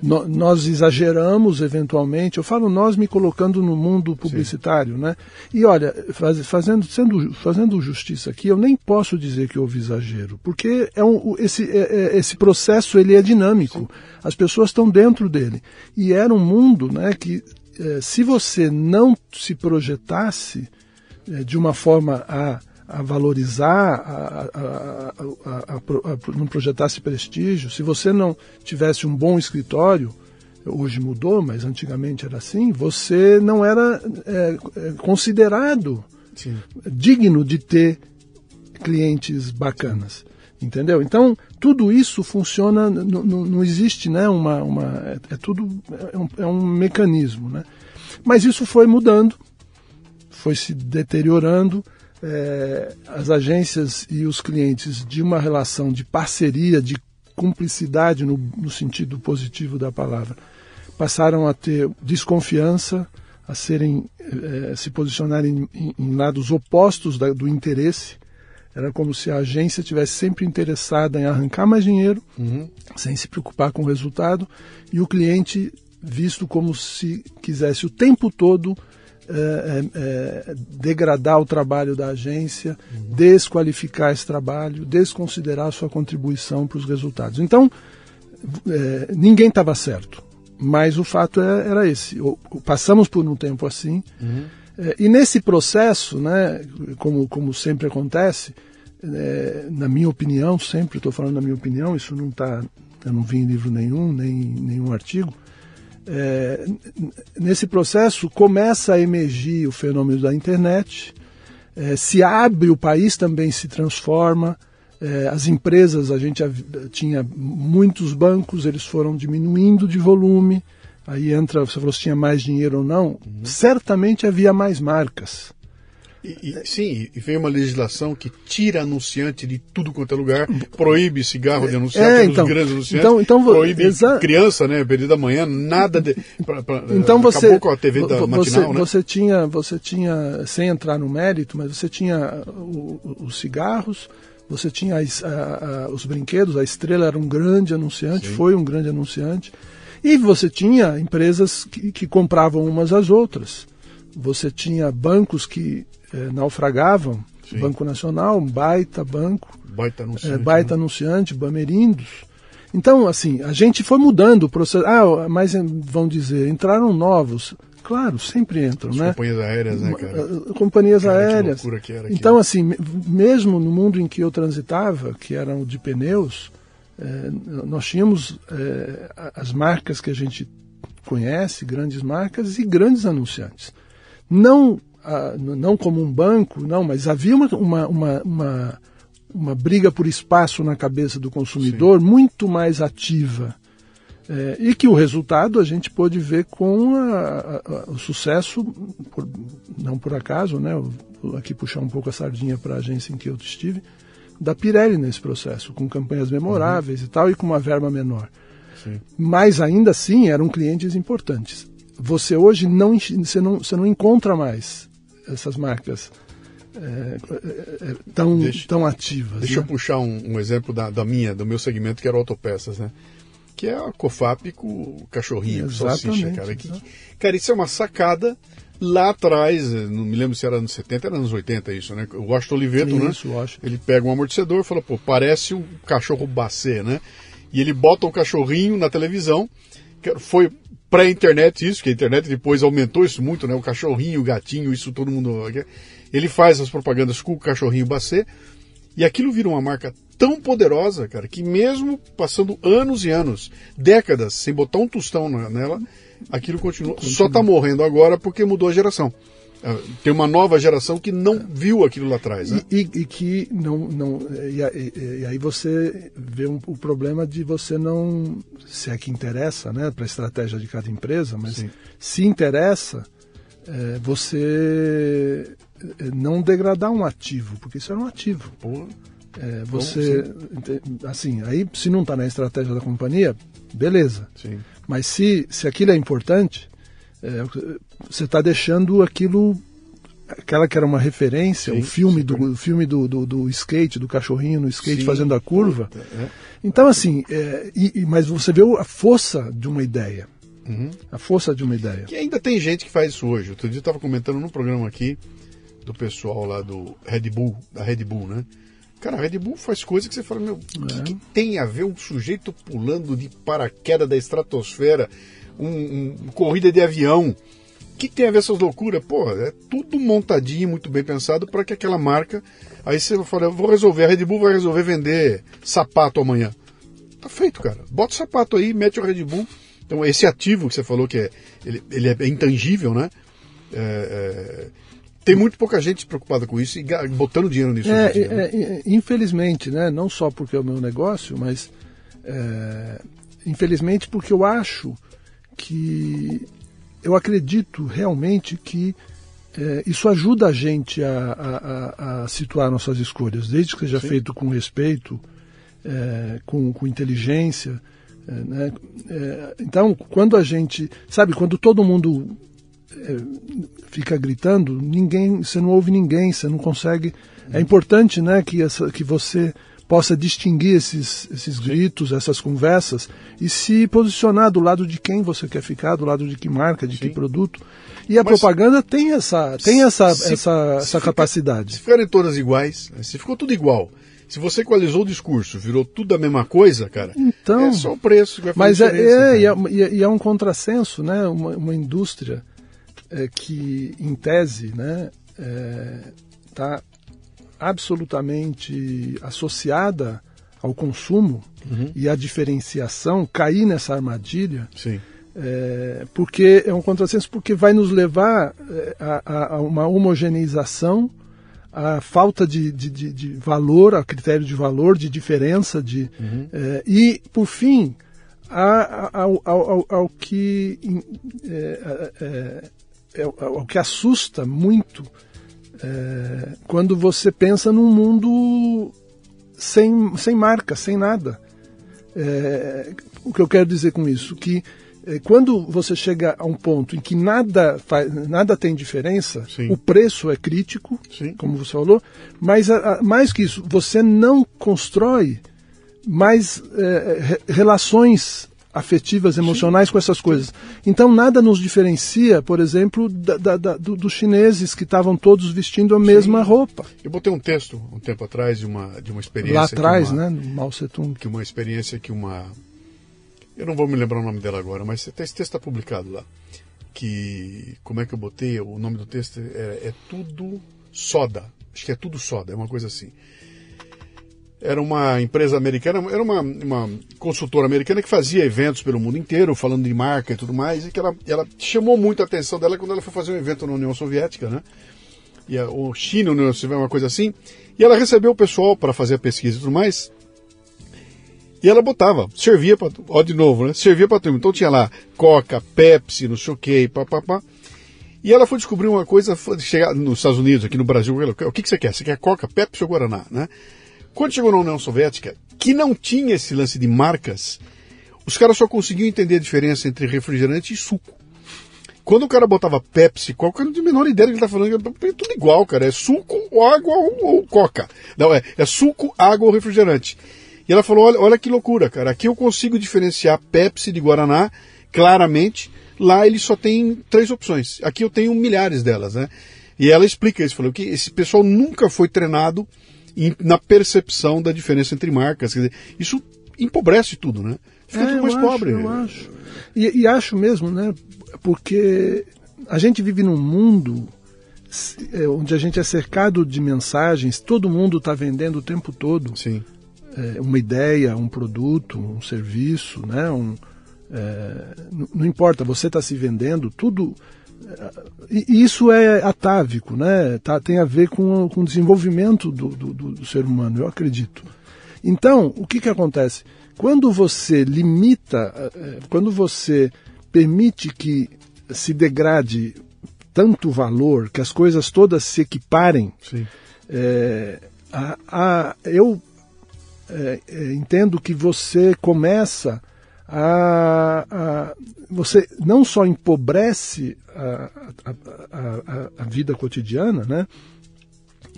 No, nós exageramos eventualmente. Eu falo nós me colocando no mundo publicitário, Sim. né? E olha, faz, fazendo, sendo, fazendo justiça aqui, eu nem posso dizer que houve exagero, porque é um, esse, é, é, esse processo ele é dinâmico. Sim. As pessoas estão dentro dele e era um mundo, né, que é, se você não se projetasse é, de uma forma a a valorizar, a, a, a, a, não projetasse prestígio, se você não tivesse um bom escritório, hoje mudou, mas antigamente era assim, você não era é, é considerado Sim. digno de ter clientes bacanas. Entendeu? Então, tudo isso funciona, não, não existe né, uma. uma é, é tudo. É um, é um mecanismo. Né? Mas isso foi mudando, foi se deteriorando é, as agências e os clientes de uma relação de parceria, de cumplicidade no, no sentido positivo da palavra, passaram a ter desconfiança, a serem é, se posicionarem em, em lados opostos da, do interesse. Era como se a agência tivesse sempre interessada em arrancar mais dinheiro, uhum. sem se preocupar com o resultado, e o cliente visto como se quisesse o tempo todo é, é, degradar o trabalho da agência, uhum. desqualificar esse trabalho, desconsiderar a sua contribuição para os resultados. Então, é, ninguém estava certo, mas o fato é, era esse. Passamos por um tempo assim, uhum. E nesse processo, né, como, como sempre acontece, na minha opinião, sempre estou falando da minha opinião, isso não está, eu não vi em livro nenhum, nem nenhum artigo, é, nesse processo começa a emergir o fenômeno da internet, é, se abre, o país também se transforma, é, as empresas, a gente tinha muitos bancos, eles foram diminuindo de volume, aí entra, você falou se tinha mais dinheiro ou não, uhum. certamente havia mais marcas. E, e, sim, e veio uma legislação que tira anunciante de tudo quanto é lugar, proíbe cigarro de anunciante é, então, grandes anunciantes, então, então, proíbe exa... criança, né, período da manhã, nada de... Pra, pra, então você, com a TV da você, matinal, né? Você tinha, você tinha, sem entrar no mérito, mas você tinha os cigarros, você tinha as, a, a, os brinquedos, a Estrela era um grande anunciante, Sim. foi um grande anunciante, e você tinha empresas que, que compravam umas às outras. Você tinha bancos que é, naufragavam. Sim. Banco Nacional, um baita banco, baita anunciante, é, baita né? anunciante Bamerindos. Então, assim, a gente foi mudando o processo. Ah, mas vão dizer, entraram novos. Claro, sempre entram, As né? Companhias aéreas, né, cara? Eh, companhias cara, aéreas. Que que então, assim, mesmo no mundo em que eu transitava, que era o de pneus, nós tínhamos as marcas que a gente conhece, grandes marcas e grandes anunciantes. Não, não como um banco, não, mas havia uma, uma, uma, uma, uma briga por espaço na cabeça do consumidor Sim. muito mais ativa. É, e que o resultado a gente pôde ver com a, a, o sucesso, por, não por acaso, né? Vou aqui puxar um pouco a sardinha para a agência em que eu estive, da Pirelli nesse processo, com campanhas memoráveis uhum. e tal, e com uma verba menor. Sim. Mas ainda assim eram clientes importantes. Você hoje não, você não, você não encontra mais essas marcas é, é, é, tão, deixa, tão ativas. Deixa né? eu puxar um, um exemplo da, da, minha, do meu segmento, que era autopeças, né? Que é a Cofap com o cachorrinho, Exatamente, salsicha, cara. Que, cara, isso é uma sacada lá atrás, eh, não me lembro se era anos 70, era anos 80 isso, né? O Washington Oliveto, né? isso, né? Ele pega um amortecedor e fala, pô, parece um cachorro bacê, né? E ele bota o um cachorrinho na televisão, foi pré-internet isso, que a internet depois aumentou isso muito, né? O cachorrinho, o gatinho, isso todo mundo... Ele faz as propagandas com o cachorrinho bacê, e aquilo vira uma marca tão poderosa, cara, que mesmo passando anos e anos, décadas, sem botar um tostão nela, aquilo continua. continua. Só está morrendo agora porque mudou a geração. Ah, tem uma nova geração que não viu aquilo lá atrás. Né? E, e, e, que não. não e, e, e aí você vê um, o problema de você não. Se é que interessa né, para a estratégia de cada empresa, mas Sim. se interessa, é, você é, não degradar um ativo, porque isso era um ativo. Pô. É, você. Bom, assim, aí se não está na estratégia da companhia, beleza. Sim. Mas se, se aquilo é importante, é, você está deixando aquilo aquela que era uma referência, sim, o filme do filme do, do, do, skate, do cachorrinho no skate sim, fazendo a curva. É. Então assim, é, e, mas você vê a força de uma ideia, uhum. a força de uma ideia. Que ainda tem gente que faz isso hoje. Outro dia eu estava comentando num programa aqui do pessoal lá do Red Bull, da Red Bull, né? Cara, a Red Bull faz coisas que você fala, meu, o é. que, que, tem a ver um sujeito pulando de paraquedas da estratosfera, um, um corrida de avião? O que tem a ver essas loucuras? Pô, é tudo montadinho, muito bem pensado para que aquela marca. Aí você fala, vou resolver, a Red Bull vai resolver vender sapato amanhã. Tá feito, cara. Bota o sapato aí, mete o Red Bull. Então, esse ativo que você falou que é, ele, ele é intangível, né? É, é, tem muito pouca gente preocupada com isso e botando dinheiro nisso. É, dia, né? É, é, infelizmente, né? não só porque é o meu negócio, mas é, infelizmente porque eu acho que eu acredito realmente que é, isso ajuda a gente a, a, a, situar nossas escolhas, desde que seja Sim. feito com respeito, é, com, com, inteligência. Né? então, quando a gente. Sabe, quando todo mundo é, fica gritando, ninguém, você não ouve ninguém, você não consegue. É importante, né, que essa, que você possa distinguir esses, esses gritos, essas conversas e se posicionar do lado de quem você quer ficar, do lado de que marca, de Sim. que produto. E a Mas propaganda tem essa, tem essa, se, essa, se essa fica, capacidade. Se ficarem todas iguais, né, se ficou tudo igual, se você equalizou o discurso, virou tudo a mesma coisa, cara, então, é só o preço que vai fazer Mas é, é, e é, e é um contrassenso, né? Uma, uma indústria é, que, em tese, está né, é, tá absolutamente associada ao consumo uhum. e à diferenciação, cair nessa armadilha, é, porque é um contrassenso, porque vai nos levar é, a, a uma homogeneização, a falta de, de, de, de, valor, a critério de valor, de diferença, de, uhum. é, e, por fim, ao, ao, ao, que é, é, é, é, o que assusta muito é, quando você pensa num mundo sem, sem marca, sem nada. É, o que eu quero dizer com isso? Que é, quando você chega a um ponto em que nada, faz, nada tem diferença, Sim. o preço é crítico, Sim. como você falou, mas a, a, mais que isso, você não constrói mais é, relações afetivas, emocionais Sim. com essas coisas. Então nada nos diferencia, por exemplo, da, da, da, do, dos chineses que estavam todos vestindo a mesma Sim. roupa. Eu botei um texto um tempo atrás de uma, de uma experiência. Lá atrás, uma, né? Mao Tse Tung. Que uma experiência que uma. Eu não vou me lembrar o nome dela agora, mas esse texto está publicado lá. Que. Como é que eu botei? O nome do texto é, é Tudo Soda. Acho que é Tudo Soda, é uma coisa assim era uma empresa americana, era uma, uma consultora americana que fazia eventos pelo mundo inteiro, falando de marca e tudo mais, e que ela, ela chamou muito a atenção dela quando ela foi fazer um evento na União Soviética, né? E a, ou China, União Soviética, uma coisa assim. E ela recebeu o pessoal para fazer a pesquisa e tudo mais. E ela botava, servia para. Ó, de novo, né? Servia para tudo. Então tinha lá Coca, Pepsi, não sei o que, papapá. E ela foi descobrir uma coisa, chegar nos Estados Unidos, aqui no Brasil, o que, que você quer? Você quer Coca, Pepsi ou Guaraná, né? Quando chegou na União Soviética, que não tinha esse lance de marcas, os caras só conseguiam entender a diferença entre refrigerante e suco. Quando o cara botava Pepsi, eu não tinha a menor ideia do que ele tá falando. É tudo igual, cara. É suco, água ou, ou Coca. Não, é, é suco, água ou refrigerante. E ela falou: olha, olha que loucura, cara. Aqui eu consigo diferenciar Pepsi de Guaraná claramente. Lá ele só tem três opções. Aqui eu tenho milhares delas, né? E ela explica isso, falou que esse pessoal nunca foi treinado na percepção da diferença entre marcas. Quer dizer, isso empobrece tudo, né? Fica é, tudo mais pobre. Acho, eu acho. E, e, acho mesmo, né? Porque a gente vive num mundo é, onde a gente é cercado de mensagens, todo mundo está vendendo o tempo todo. Sim. É, uma ideia, um produto, um serviço, né? Um, é, não, não importa, você está se vendendo, tudo e isso é atávico, né? Tá, tem a ver com, com o desenvolvimento do, do, do, ser humano, eu acredito. Então, o que, que acontece? Quando você limita, eh, quando você permite que se degrade tanto valor, que as coisas todas se equiparem, é, a, a, eu é, entendo que você começa a, a, você não só empobrece a, a, a, vida cotidiana, né?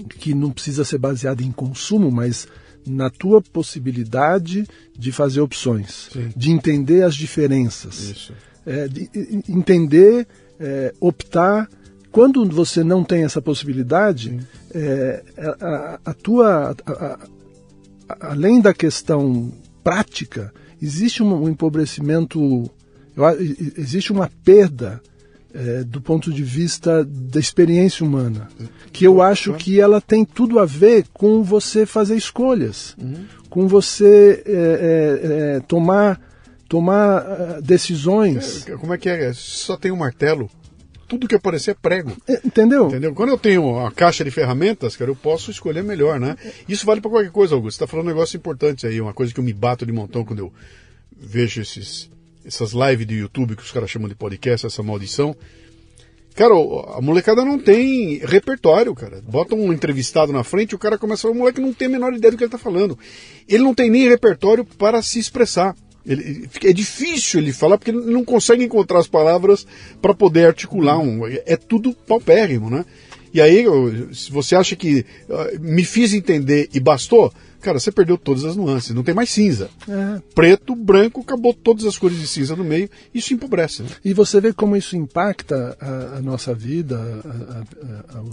que não precisa ser baseada em consumo, mas na tua possibilidade de fazer opções, Sim. de entender as diferenças, é, de entender, é, optar. Quando você não tem essa possibilidade, é, a, a, tua, a, além da questão prática, existe um empobrecimento, existe uma perda é, do ponto de vista da experiência humana, que eu acho que ela tem tudo a ver com você fazer escolhas, uhum. com você é, é, é tomar tomar ah, decisões. É, como é que é? Só tem um martelo tudo que aparecer é prego. É, entendeu? Entendeu? Quando eu tenho uma caixa de ferramentas, cara, eu posso escolher melhor, né? Isso vale para qualquer coisa, Augusto. Você está falando um negócio importante aí, uma coisa que eu me bato de montão quando eu vejo esses, essas lives do YouTube que os caras chamam de podcast, essa maldição. Cara, a molecada não tem repertório, cara. Bota um entrevistado na frente, o cara começa a falar, o moleque não tem a menor ideia do que ele está falando. Ele não tem nem repertório para se expressar. Ele, é difícil ele falar porque ele não consegue encontrar as palavras para poder articular um. É tudo paupérrimo, né? E aí, se você acha que uh, me fiz entender e bastou, cara, você perdeu todas as nuances. Não tem mais cinza. É. Preto, branco, acabou todas as cores de cinza no meio. Isso empobrece. Né? E você vê como isso impacta a, a nossa vida, a, a,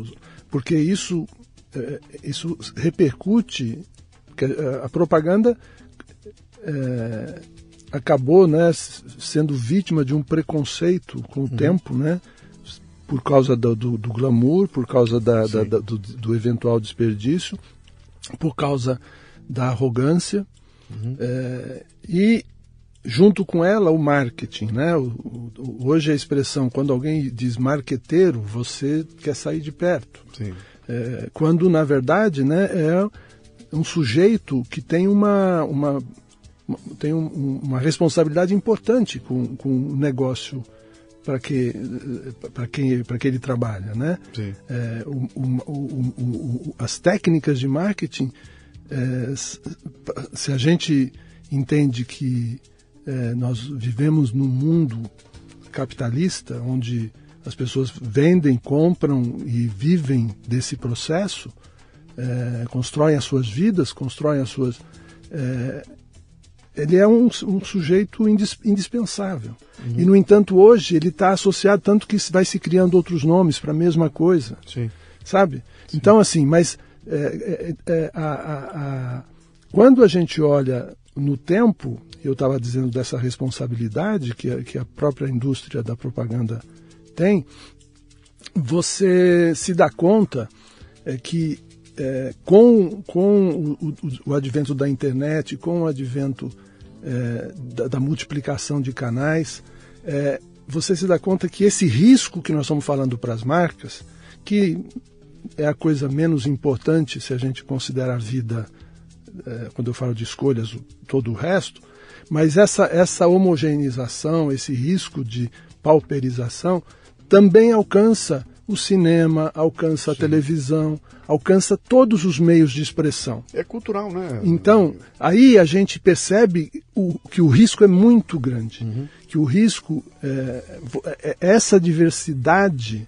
porque isso, é, isso repercute. A, propaganda. É, acabou né, sendo vítima de um preconceito com o uhum. tempo, né? Por causa do, do, do glamour, por causa da, da, da, do, do, eventual desperdício, por causa da arrogância uhum. é, e junto com ela o marketing, né? O, o, hoje a expressão quando alguém diz marqueteiro, você quer sair de perto. É, quando na verdade, né, é um sujeito que tem uma, uma tem um, uma responsabilidade importante com, com o negócio para que para quem para que ele trabalha, né? É, o, o, as técnicas de marketing, é, se a gente entende que é, nós vivemos num mundo capitalista onde as pessoas vendem, compram e vivem desse processo, é, constroem as suas vidas, constroem as suas é, ele é um, um sujeito indis, indispensável. Uhum. E, no entanto, hoje ele está associado tanto que vai se criando outros nomes para a mesma coisa. Sim. Sabe? Sim. Então, assim, mas é, é, é, a, a, a, quando a gente olha no tempo, eu estava dizendo dessa responsabilidade que, que a própria indústria da propaganda tem, você se dá conta é, que é, com, com o, o, o, advento da internet, com o advento é, da, da, multiplicação de canais, é, você se dá conta que esse risco que nós estamos falando para as marcas, que é a coisa menos importante se a gente considerar a vida, é, quando eu falo de escolhas, todo o resto, mas essa, essa homogeneização, esse risco de pauperização, também alcança o cinema, alcança a televisão, alcança todos os meios de expressão. É cultural, né? Então, aí a gente percebe o, que o risco é muito grande. Uhum. Que o risco, é, é, essa diversidade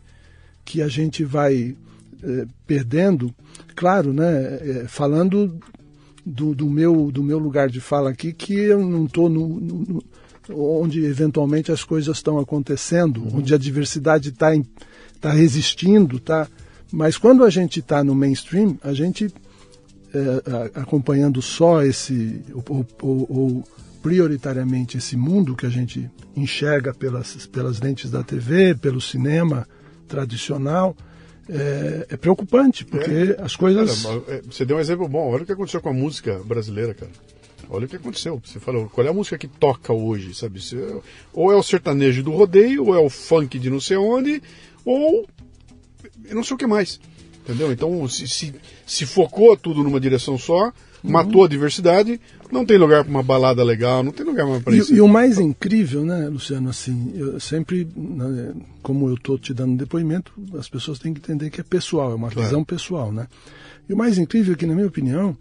que a gente vai é, perdendo, claro, né? É, falando do, do, meu, do meu lugar de fala aqui, que eu não estou no, no, onde eventualmente as coisas estão acontecendo, uhum. onde a diversidade está tá resistindo, tá? Mas quando a gente está no mainstream, a gente é, acompanhando só esse ou, ou, ou, prioritariamente esse mundo que a gente enxerga pelas pelas lentes da TV, pelo cinema tradicional, é, é preocupante porque é. as coisas. Cara, é, você deu um exemplo bom. Olha o que aconteceu com a música brasileira, cara. Olha o que aconteceu. Você falou, qual é a música que toca hoje, sabe? ou é o sertanejo do rodeio, ou é o funk de não sei onde, ou eu não sei o que mais. Entendeu? Então, se, se, se focou tudo numa direção só, uhum. matou a diversidade, não tem lugar para uma balada legal, não tem lugar para isso. E, o mais incrível, né, Luciano, assim, eu sempre, né, como eu estou te dando depoimento, as pessoas têm que entender que é pessoal, é uma claro. visão pessoal, né? E o mais incrível é que, na minha opinião,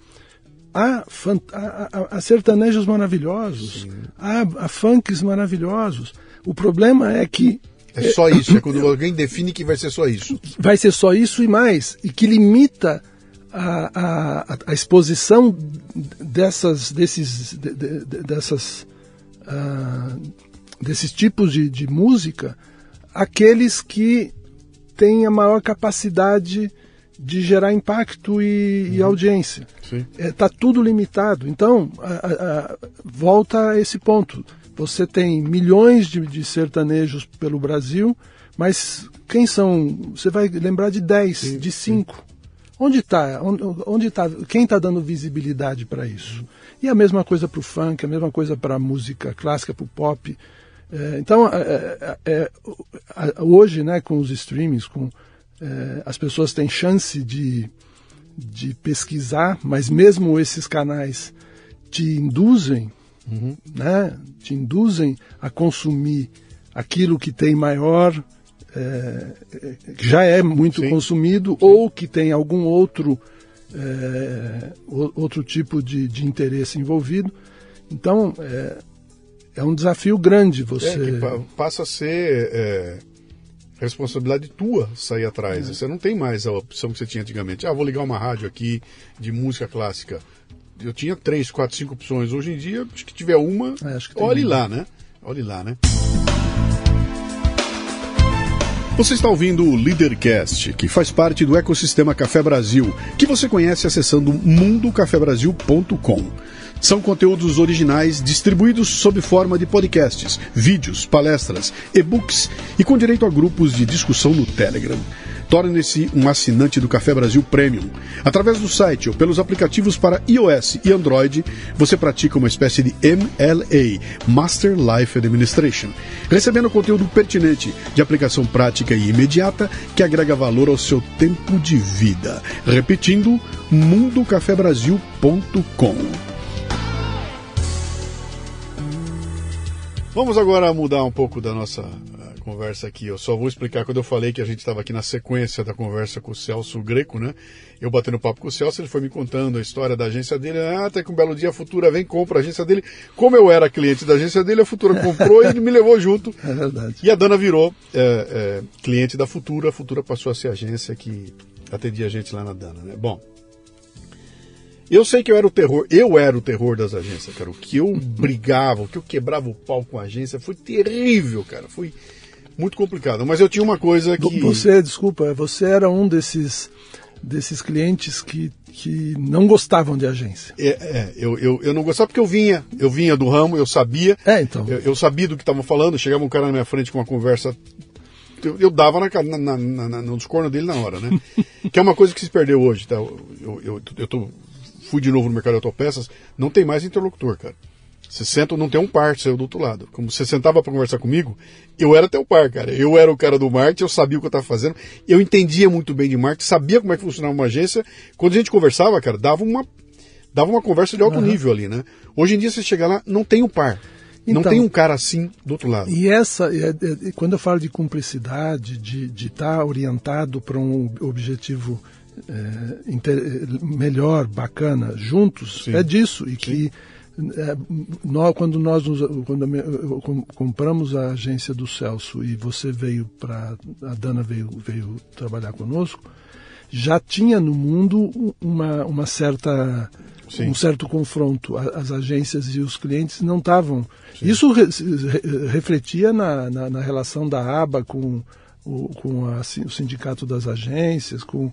há, há, há sertanejos maravilhosos, há, há funks maravilhosos. O problema é que é só isso, é quando alguém define que vai ser só isso. Vai ser só isso e mais, e que limita a, a, a exposição dessas, desses, de, de, dessas, uh, desses tipos de, de música àqueles que têm a maior capacidade de gerar impacto e, uhum. e audiência. Está é, tá tudo limitado. Então, a, a, volta a esse ponto. Você tem milhões de, de sertanejos pelo Brasil, mas quem são? Você vai lembrar de 10, sim, de 5. Onde está? Onde, onde tá, quem está dando visibilidade para isso? E a mesma coisa para o funk, a mesma coisa para a música clássica, para o pop. É, então, é, é, é hoje, né, com os streamings, com, é, as pessoas têm chance de, de pesquisar, mas mesmo esses canais te induzem uhum. né, te induzem a consumir aquilo que tem maior, é, que já é muito Sim. consumido, Sim. ou que tem algum outro, é, outro tipo de, de, interesse envolvido. Então, é, é um desafio grande você. É, passa a ser é, responsabilidade tua sair atrás. É. Você não tem mais a opção que você tinha antigamente. Ah, vou ligar uma rádio aqui de música clássica eu tinha três, quatro, cinco opções. Hoje em dia, acho que tiver uma, é, olhe lá, né? Olhe lá, né? Você está ouvindo o Leadercast, que faz parte do ecossistema Café Brasil, que você conhece acessando mundocafebrasil.com. São conteúdos originais distribuídos sob forma de podcasts, vídeos, palestras, e-books e com direito a grupos de discussão no Telegram. Torne-se um assinante do Café Brasil Premium. Através do site ou pelos aplicativos para iOS e Android, você pratica uma espécie de MLA, Master Life Administration, recebendo conteúdo pertinente, de aplicação prática e imediata, que agrega valor ao seu tempo de vida. Repetindo, mundocafebrasil.com. Vamos agora mudar um pouco da nossa conversa aqui. Eu só vou explicar quando eu falei que a gente estava aqui na sequência da conversa com o Celso Greco, né? Eu batendo papo com o Celso, ele foi me contando a história da agência dele. Ah, até que um belo dia a Futura vem, compra a agência dele. Como eu era cliente da agência dele, a Futura comprou e ele me levou junto. É verdade. E a Dana virou é, é, cliente da Futura. A Futura passou a ser a agência que atendia a gente lá na Dana, né? Bom, eu sei que eu era o terror, eu era o terror das agências, cara. O que eu brigava, o que eu quebrava o pau com a agência foi terrível, cara. Foi muito complicado. Mas eu tinha uma coisa que. Você, desculpa, você era um desses, desses clientes que, que não gostavam de agência. É, é eu, eu, eu não gostava porque eu vinha, eu vinha do ramo, eu sabia. É, então. Eu, eu sabia do que estavam falando, chegava um cara na minha frente com uma conversa eu, eu dava na, na, na, na, nos cornos dele na hora, né? que é uma coisa que se perdeu hoje, tá? Eu, eu, eu, tô, fui de novo no mercado de autopeças, não tem mais interlocutor, cara. Você senta, não tem um par seu do outro lado. Como você sentava para conversar comigo, eu era teu par, cara. Eu era o cara do marketing, eu sabia o que eu estava fazendo, eu entendia muito bem de marketing, sabia como é que funcionava uma agência. Quando a gente conversava, cara, dava uma, dava uma conversa de alto uhum. nível ali, né? Hoje em dia, você chega lá, não tem um par. Então, não tem um cara assim do outro lado. E essa, é, é, quando eu falo de cumplicidade, de estar tá orientado para um objetivo é, inter, melhor, bacana, juntos, Sim. é disso. E Sim. que é, nós, quando nós quando compramos a agência do Celso e você veio para a Dana veio, veio trabalhar conosco, já tinha no mundo uma, uma certa Sim. um certo confronto. As agências e os clientes não estavam. Isso re, re, refletia na, na, na, relação da ABA com, o, com a, o sindicato das agências, com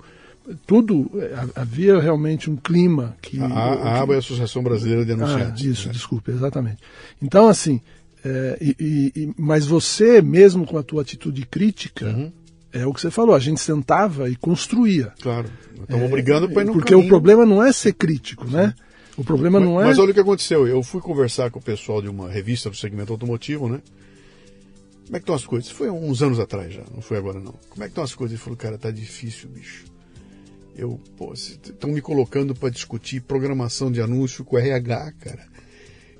tudo é, havia realmente um clima que a, a ABA é a Associação Brasileira de ah, Anunciantes. Ah, isso, né? desculpe, exatamente. Então assim, é, e, e, mas você mesmo com a tua atitude crítica uhum. é o que você falou, a gente sentava e construía. Claro, estamos é, brigando para ir no Porque caminho. o problema não é ser crítico, Sim. né? O problema mas, não é. Mas olha o que aconteceu. Eu fui conversar com o pessoal de uma revista do segmento automotivo, né? Como é que estão as coisas? Foi uns anos atrás já, não foi agora não. Como é que estão as coisas? Ele falou, cara, tá difícil, bicho eu, estão me colocando para discutir programação de anúncio com RH, cara.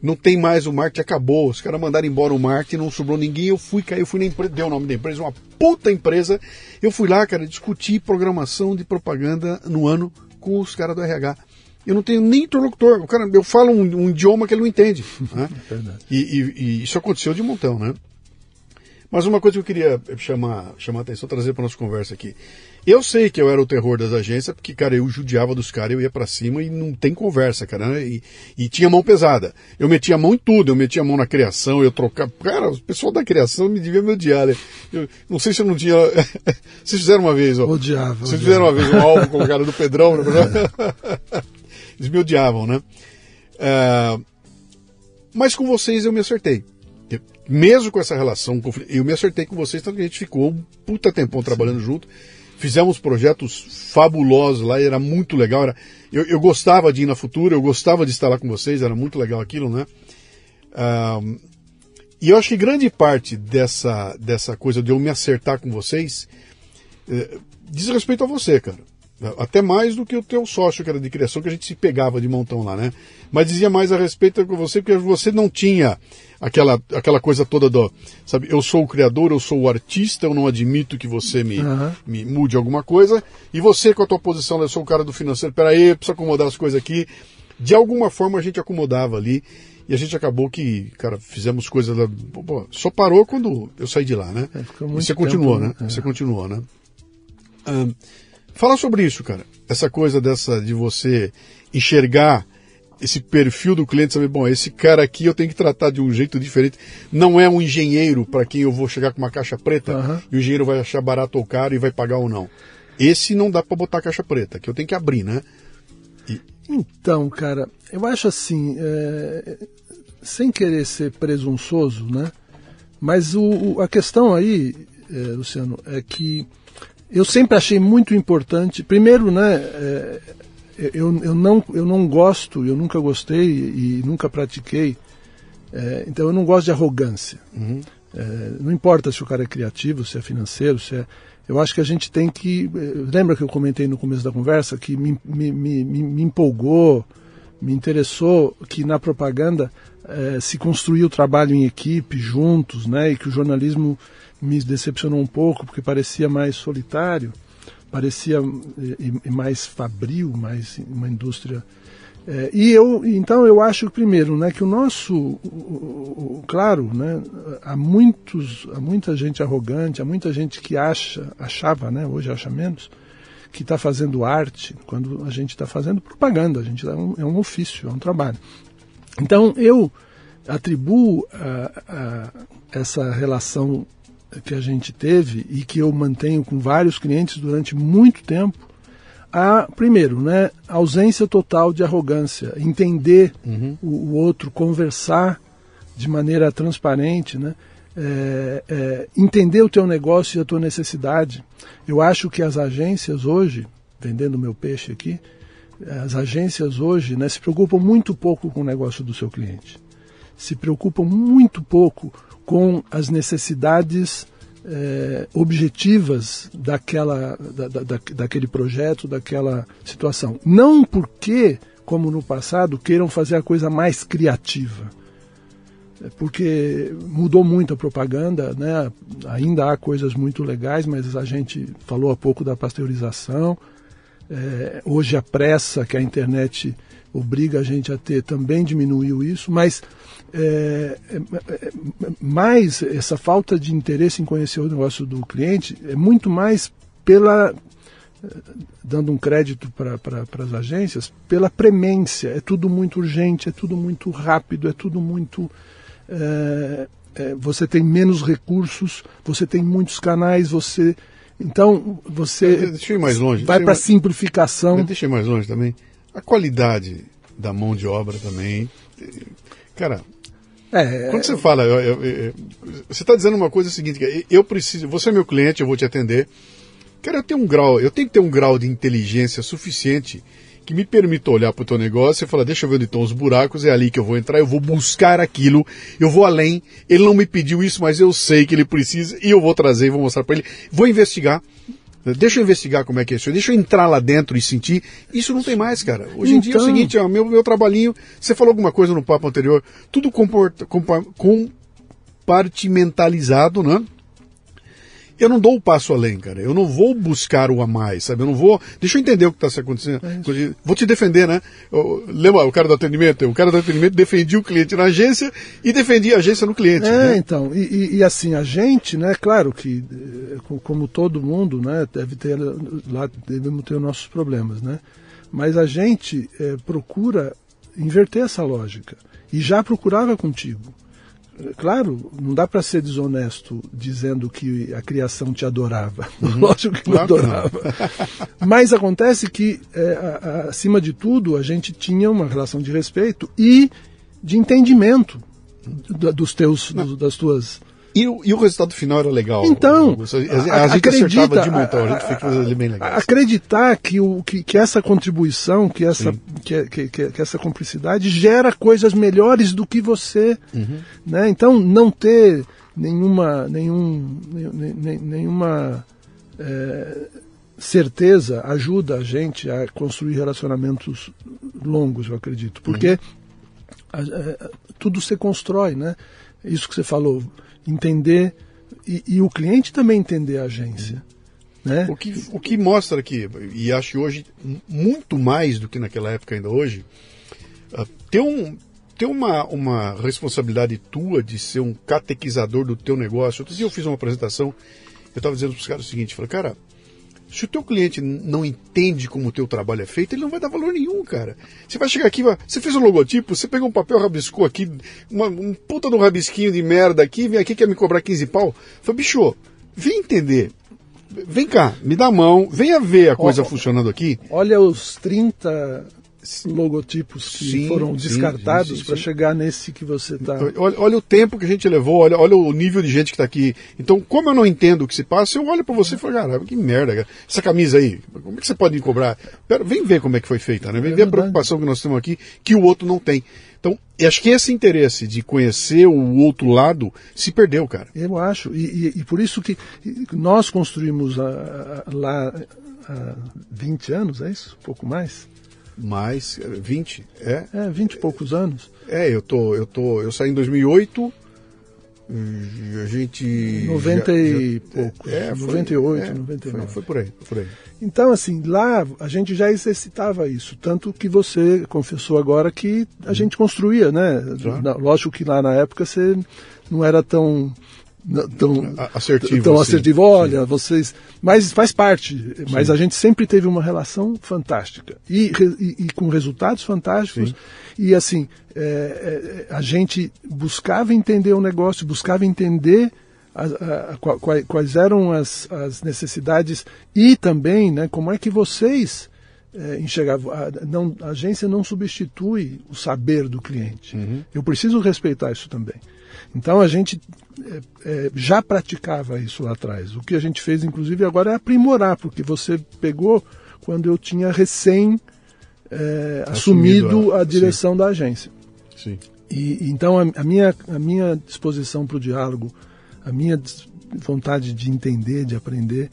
Não tem mais o marketing, acabou. Os caras mandaram embora o marketing, não sobrou ninguém. Eu fui, eu fui na empresa, deu o nome da empresa, uma puta empresa. Eu fui lá, cara, discutir programação de propaganda no ano com os caras do RH. Eu não tenho nem interlocutor. O cara, eu falo um, um idioma que ele não entende. Né? e, e, e, isso aconteceu de montão, né? Mas uma coisa que eu queria chamar, chamar a atenção, trazer para nossa conversa aqui. Eu sei que eu era o terror das agências, porque, cara, eu judiava dos caras, eu ia para cima e não tem conversa, cara. Né? E, e, tinha mão pesada. Eu metia a mão em tudo, eu metia a mão na criação, eu trocava. Cara, o pessoal da criação me devia me odiar. Né? Eu, não sei se eu não tinha. Vocês fizeram uma vez, ó. Odiava. Vocês fizeram uma vez um álbum com o cara do Pedrão, né? Eles me odiavam, né? Uh, mas com vocês eu me acertei mesmo com essa relação, eu me acertei com vocês, tanto que a gente ficou um puta tempão trabalhando junto. Fizemos projetos fabulosos lá, era muito legal. Era, eu, eu, gostava de ir na Futura, eu gostava de estar lá com vocês, era muito legal aquilo, né? E eu acho que grande parte dessa, dessa coisa de eu me acertar com vocês é, diz respeito a você, cara. Até mais do que o teu sócio, que era de criação, que a gente se pegava de montão lá, né? Mas dizia mais a respeito com você, porque você não tinha aquela, aquela coisa toda do, sabe, eu sou o criador, eu sou o artista, eu não admito que você me, uhum. me mude alguma coisa, e você com a tua posição, eu sou o cara do financeiro, peraí, preciso acomodar as coisas aqui. De alguma forma a gente acomodava ali, e a gente acabou que, cara, fizemos coisas lá, pô, só parou quando eu saí de lá, né? É, e você continuou, né? É. Você continuou, né? Um, fala sobre isso, cara. Essa coisa dessa de você enxergar esse perfil do cliente, saber, bom, esse cara aqui eu tenho que tratar de um jeito diferente. Não é um engenheiro para quem eu vou chegar com uma caixa preta uhum. e o engenheiro vai achar barato ou caro e vai pagar ou não. Esse não dá para botar caixa preta, que eu tenho que abrir, né? E... Então, cara, eu acho assim, é... sem querer ser presunçoso, né? Mas o, a questão aí, é, Luciano, é que eu sempre achei muito importante, primeiro, né, é, eu, eu, não, eu não gosto, eu nunca gostei e nunca pratiquei, é, então eu não gosto de arrogância. Uhum. É, não importa se o cara é criativo, se é financeiro, se é. Eu acho que a gente tem que. É, lembra que eu comentei no começo da conversa que me, me, me, me empolgou, me interessou que na propaganda é, se construía o trabalho em equipe, juntos, né? E que o jornalismo me decepcionou um pouco porque parecia mais solitário parecia e, mais fabril, mais uma indústria. É, e eu, então eu acho primeiro, né, que o nosso, o, o, claro, né, há muitos, há muita gente arrogante, há muita gente que acha, achava, né, hoje acha menos, que está fazendo arte, quando a gente está fazendo propaganda, a gente é um, é um ofício, é um trabalho. Então eu atribuo a, a essa relação que a gente teve e que eu mantenho com vários clientes durante muito tempo, a, primeiro, né, ausência total de arrogância, entender uhum. o, o, outro, conversar de maneira transparente, né? é, é, entender o teu negócio e a tua necessidade. Eu acho que as agências hoje, vendendo meu peixe aqui, as agências hoje né, se preocupam muito pouco com o negócio do seu cliente. Se preocupam muito pouco com as necessidades é, objetivas daquela, da, da, daquele projeto, daquela situação. Não porque, como no passado, queiram fazer a coisa mais criativa. É porque mudou muito a propaganda, né? ainda há coisas muito legais, mas a gente falou há pouco da pasteurização. É, hoje a pressa que a internet obriga a gente a ter também diminuiu isso, mas é, é, é, mais essa falta de interesse em conhecer o negócio do cliente é muito mais pela dando um crédito para pra, as agências pela premência. É tudo muito urgente é tudo muito rápido é tudo muito é, é, você tem menos recursos você tem muitos canais você então você deixa eu ir mais longe vai para simplificação. Deixa eu ir mais longe também. A qualidade da mão de obra também. Cara é, Quando você fala, eu, eu, eu, você está dizendo uma coisa seguinte, eu preciso, você é meu cliente, eu vou te atender. Cara, eu tenho um grau, eu tenho que ter um grau de inteligência suficiente que me permita olhar para o teu negócio e falar, deixa eu ver onde estão os buracos, é ali que eu vou entrar, eu vou buscar aquilo, eu vou além. Ele não me pediu isso, mas eu sei que ele precisa e eu vou trazer e vou mostrar para ele. Vou investigar. Deixa eu investigar como é que é isso. Deixa eu entrar lá dentro e sentir. Isso não tem mais, cara. Hoje em dia é o então- seguinte, ó, meu, meu trabalhinho. Você falou alguma coisa no papo anterior. Tudo comporta, compartimentalizado, né? Eu não dou o passo além, cara. Eu não vou buscar o a mais, sabe? Eu não vou. Deixa eu entender o que está acontecendo. É vou te defender, né? Eu, lembra o cara do atendimento? O cara do atendimento defendia o cliente na agência e defendia a agência no cliente. É, né? então. E, e, assim, a gente, né? Claro que, eh, como todo mundo, né? Deve ter lá, devemos ter os nossos problemas, né? Mas a gente é, procura inverter essa lógica. E já procurava contigo. Claro, não dá para ser desonesto dizendo que a criação te adorava. Uhum. Lógico que claro não adorava. Não. Mas acontece que, é, a, a, acima de tudo, a gente tinha uma relação de respeito e de entendimento dos teus, dos, das tuas e, o, e o resultado final era legal. Então, a, a, gente acredita, de montão, a gente fez bem legal. Acreditar que, o, que, que essa contribuição, que essa, que, que, que, essa cumplicidade gera coisas melhores do que você. Uhum. Né? Então, não ter nenhuma, nenhum, nenhuma é, certeza ajuda a gente a construir relacionamentos longos, eu acredito. Porque uhum. tudo se constrói, né? Isso que você falou entender e, e, o cliente também entender a agência. Né? O, que, o que mostra aqui, e acho hoje muito mais do que naquela época ainda hoje, uh, ter, um, ter uma, uma responsabilidade tua de ser um catequizador do teu negócio. Outro dia eu fiz uma apresentação, eu estava dizendo para os caras o seguinte, falei, cara, se o teu cliente não entende como o teu trabalho é feito, ele não vai dar valor nenhum, cara. Você vai chegar aqui, você fez um logotipo, você pegou um papel, rabiscou aqui, uma, um puta de um rabisquinho de merda aqui, vem aqui quer me cobrar 15 pau. Falei, bicho, vem entender. Vem cá, me dá a mão, venha ver a coisa funcionando aqui. Olha os 30 logotipos que sim, foram descartados para chegar nesse que você está. Olha, olha, o tempo que a gente levou, olha, olha o nível de gente que está aqui. Então, como eu não entendo o que se passa, eu olho para você e falo, cara, que merda, cara. essa camisa aí, como é que você pode me cobrar? Pera, vem ver como é que foi feita, né? Vem é ver a preocupação que nós temos aqui, que o outro não tem. Então, acho que esse interesse de conhecer o outro lado se perdeu, cara. Eu acho, e, e, e por isso que nós construímos a, a, lá há 20 anos, é isso? Um pouco mais? Mais, 20, é? É, 20 e poucos anos. É, eu tô, eu tô, eu saí em 2008, a gente 90 já, e já, poucos, é, 98, é, 99. Foi, foi, por aí, foi por aí. Então, assim, lá a gente já exercitava isso, tanto que você confessou agora que a uhum. gente construía, né? Claro. Lógico que lá na época você não era tão tão assertivo. Tão assim. assertivo. Olha, Sim. vocês. Mas faz parte. Sim. Mas a gente sempre teve uma relação fantástica. E, e, e com resultados fantásticos. Sim. E assim, é, é, a gente buscava entender o negócio, buscava entender a, a, a, quais, quais, eram as, as, necessidades e também né, como é que vocês é, enxergava. A, não, a agência não substitui o saber do cliente. Uhum. Eu preciso respeitar isso também. Então a gente é, é, já praticava isso lá atrás. O que a gente fez, inclusive, agora é aprimorar, porque você pegou quando eu tinha recém é, assumido, assumido, a, a direção sim. da agência. Sim. E, então a, a, minha, a minha disposição para o diálogo, a minha vontade de entender, de aprender,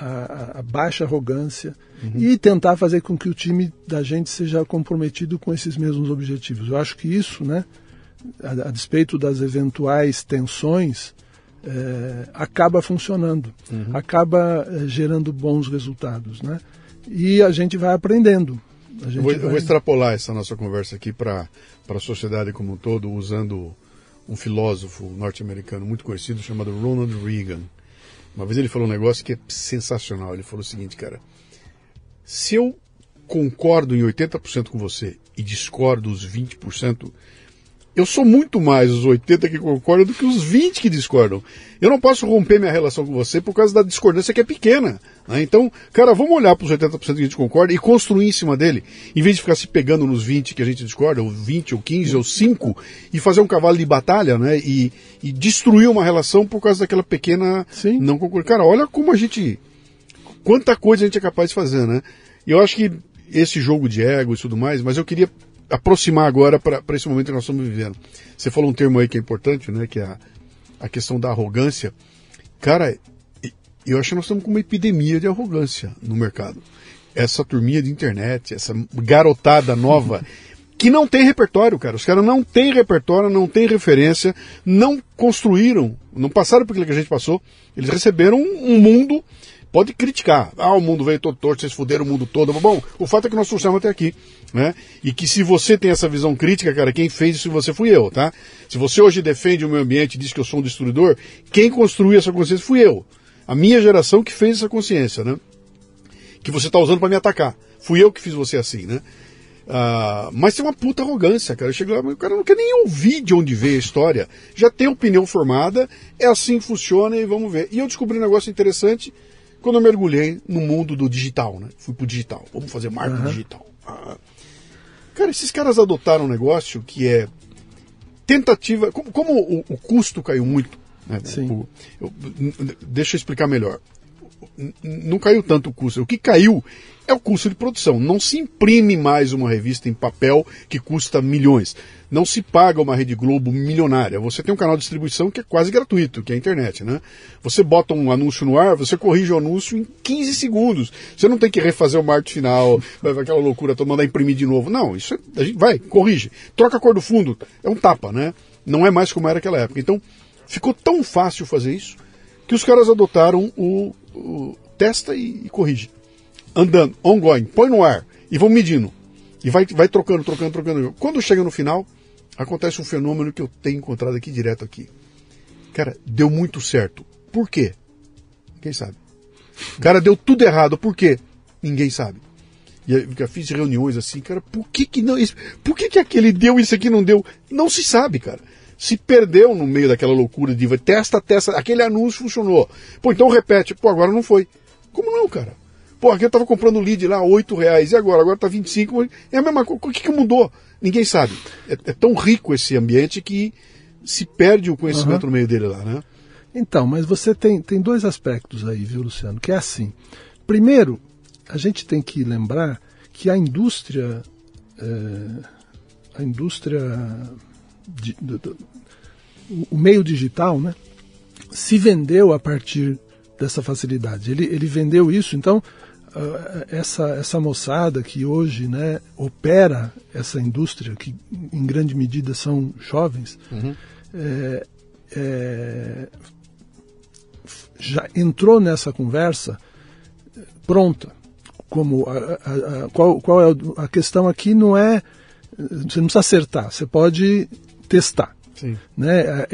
a, a baixa arrogância uhum. e tentar fazer com que o time da gente seja comprometido com esses mesmos objetivos. Eu acho que isso, né, a, a despeito das eventuais tensões, é, acaba funcionando, uhum. acaba é, gerando bons resultados, né? E a gente vai aprendendo. Gente eu, vou, vai... eu, vou, extrapolar essa nossa conversa aqui para a sociedade como um todo, usando um filósofo norte-americano muito conhecido chamado Ronald Reagan. Uma vez ele falou um negócio que é sensacional. Ele falou o seguinte, cara: se eu concordo em 80% com você e discordo os 20%, eu sou muito mais os 80 que concordam do que os 20 que discordam. Eu não posso romper minha relação com você por causa da discordância que é pequena. Né? Então, cara, vamos olhar para os 80% que a gente concorda e construir em cima dele, em vez de ficar se pegando nos 20 que a gente discorda, ou 20, ou 15, ou 5, e fazer um cavalo de batalha, né? E, e destruir uma relação por causa daquela pequena Sim. não concordar. Cara, olha como a gente. Quanta coisa a gente é capaz de fazer, né? Eu acho que esse jogo de ego e tudo mais, mas eu queria aproximar agora para esse momento que nós estamos vivendo. Você falou um termo aí que é importante, né? Que é a, a questão da arrogância. Cara, eu acho que nós estamos com uma epidemia de arrogância no mercado. Essa turminha de internet, essa garotada nova, que não tem repertório, cara. Os caras não têm repertório, não têm referência, não construíram, não passaram por aquilo que a gente passou. Eles receberam um mundo pode criticar. Ah, o mundo veio todo torto, vocês fuderam o mundo todo. Bom, o fato é que nós trouxemos até aqui, né? E que se você tem essa visão crítica, cara, quem fez isso você fui eu, tá? Se você hoje defende o meio ambiente e diz que eu sou um destruidor, quem construiu essa consciência fui eu. A minha geração que fez essa consciência, né? Que você está usando para me atacar. Fui eu que fiz você assim, né? Uh, mas tem uma puta arrogância, cara. Chega lá, o cara não quer nem ouvir de onde veio a história. Já tem opinião formada, é assim que funciona e vamos ver. E eu descobri um negócio interessante quando eu mergulhei no mundo do digital, né? Fui pro digital. Vamos fazer marketing uhum. digital. Ah. Cara, esses caras adotaram um negócio que é tentativa. Como, como o, o, custo caiu muito. Né? Sim. O, eu, deixa eu explicar melhor. Não caiu tanto o custo. O que caiu é o custo de produção. Não se imprime mais uma revista em papel que custa milhões não se paga uma Rede Globo milionária. Você tem um canal de distribuição que é quase gratuito, que é a internet, né? Você bota um anúncio no ar, você corrige o anúncio em 15 segundos. Você não tem que refazer o marketing final, aquela loucura toda, mandar imprimir de novo. Não, isso é, a gente vai, corrige. Troca a cor do fundo, é um tapa, né? Não é mais como era aquela época. Então, ficou tão fácil fazer isso que os caras adotaram o, testa e, e corrige. Andando, ongoing, põe no ar e vão medindo. E vai, vai trocando, trocando, trocando. Quando chega no final, acontece um fenômeno que eu tenho encontrado aqui direto aqui. Cara, deu muito certo. Por quê? Quem sabe? Cara, deu tudo errado. Por quê? Ninguém sabe. E eu fiz reuniões assim, cara, por que que não, por que que aquele deu e isso aqui não deu? Não se sabe, cara. Se perdeu no meio daquela loucura de testa, testa, aquele anúncio funcionou. Pô, então repete. Pô, agora não foi. Como não, cara? Pô, aqui eu tava comprando lead lá, 8 reais, e agora? Agora tá 25, é a mesma coisa. O que que mudou? Ninguém sabe. É, é, tão rico esse ambiente que se perde o conhecimento uhum. no meio dele lá, né? Então, mas você tem, tem dois aspectos aí, viu, Luciano? Que é assim. Primeiro, a gente tem que lembrar que a indústria. É, a indústria. De, do, do, o meio digital, né? Se vendeu a partir dessa facilidade. Ele, ele vendeu isso, então uh, essa, essa moçada que hoje né, opera essa indústria, que em grande medida são jovens, uhum. é, é, já entrou nessa conversa pronta. Como a, a, a, qual, qual é a questão aqui não é você não precisa acertar, você pode testar. Sim. Né?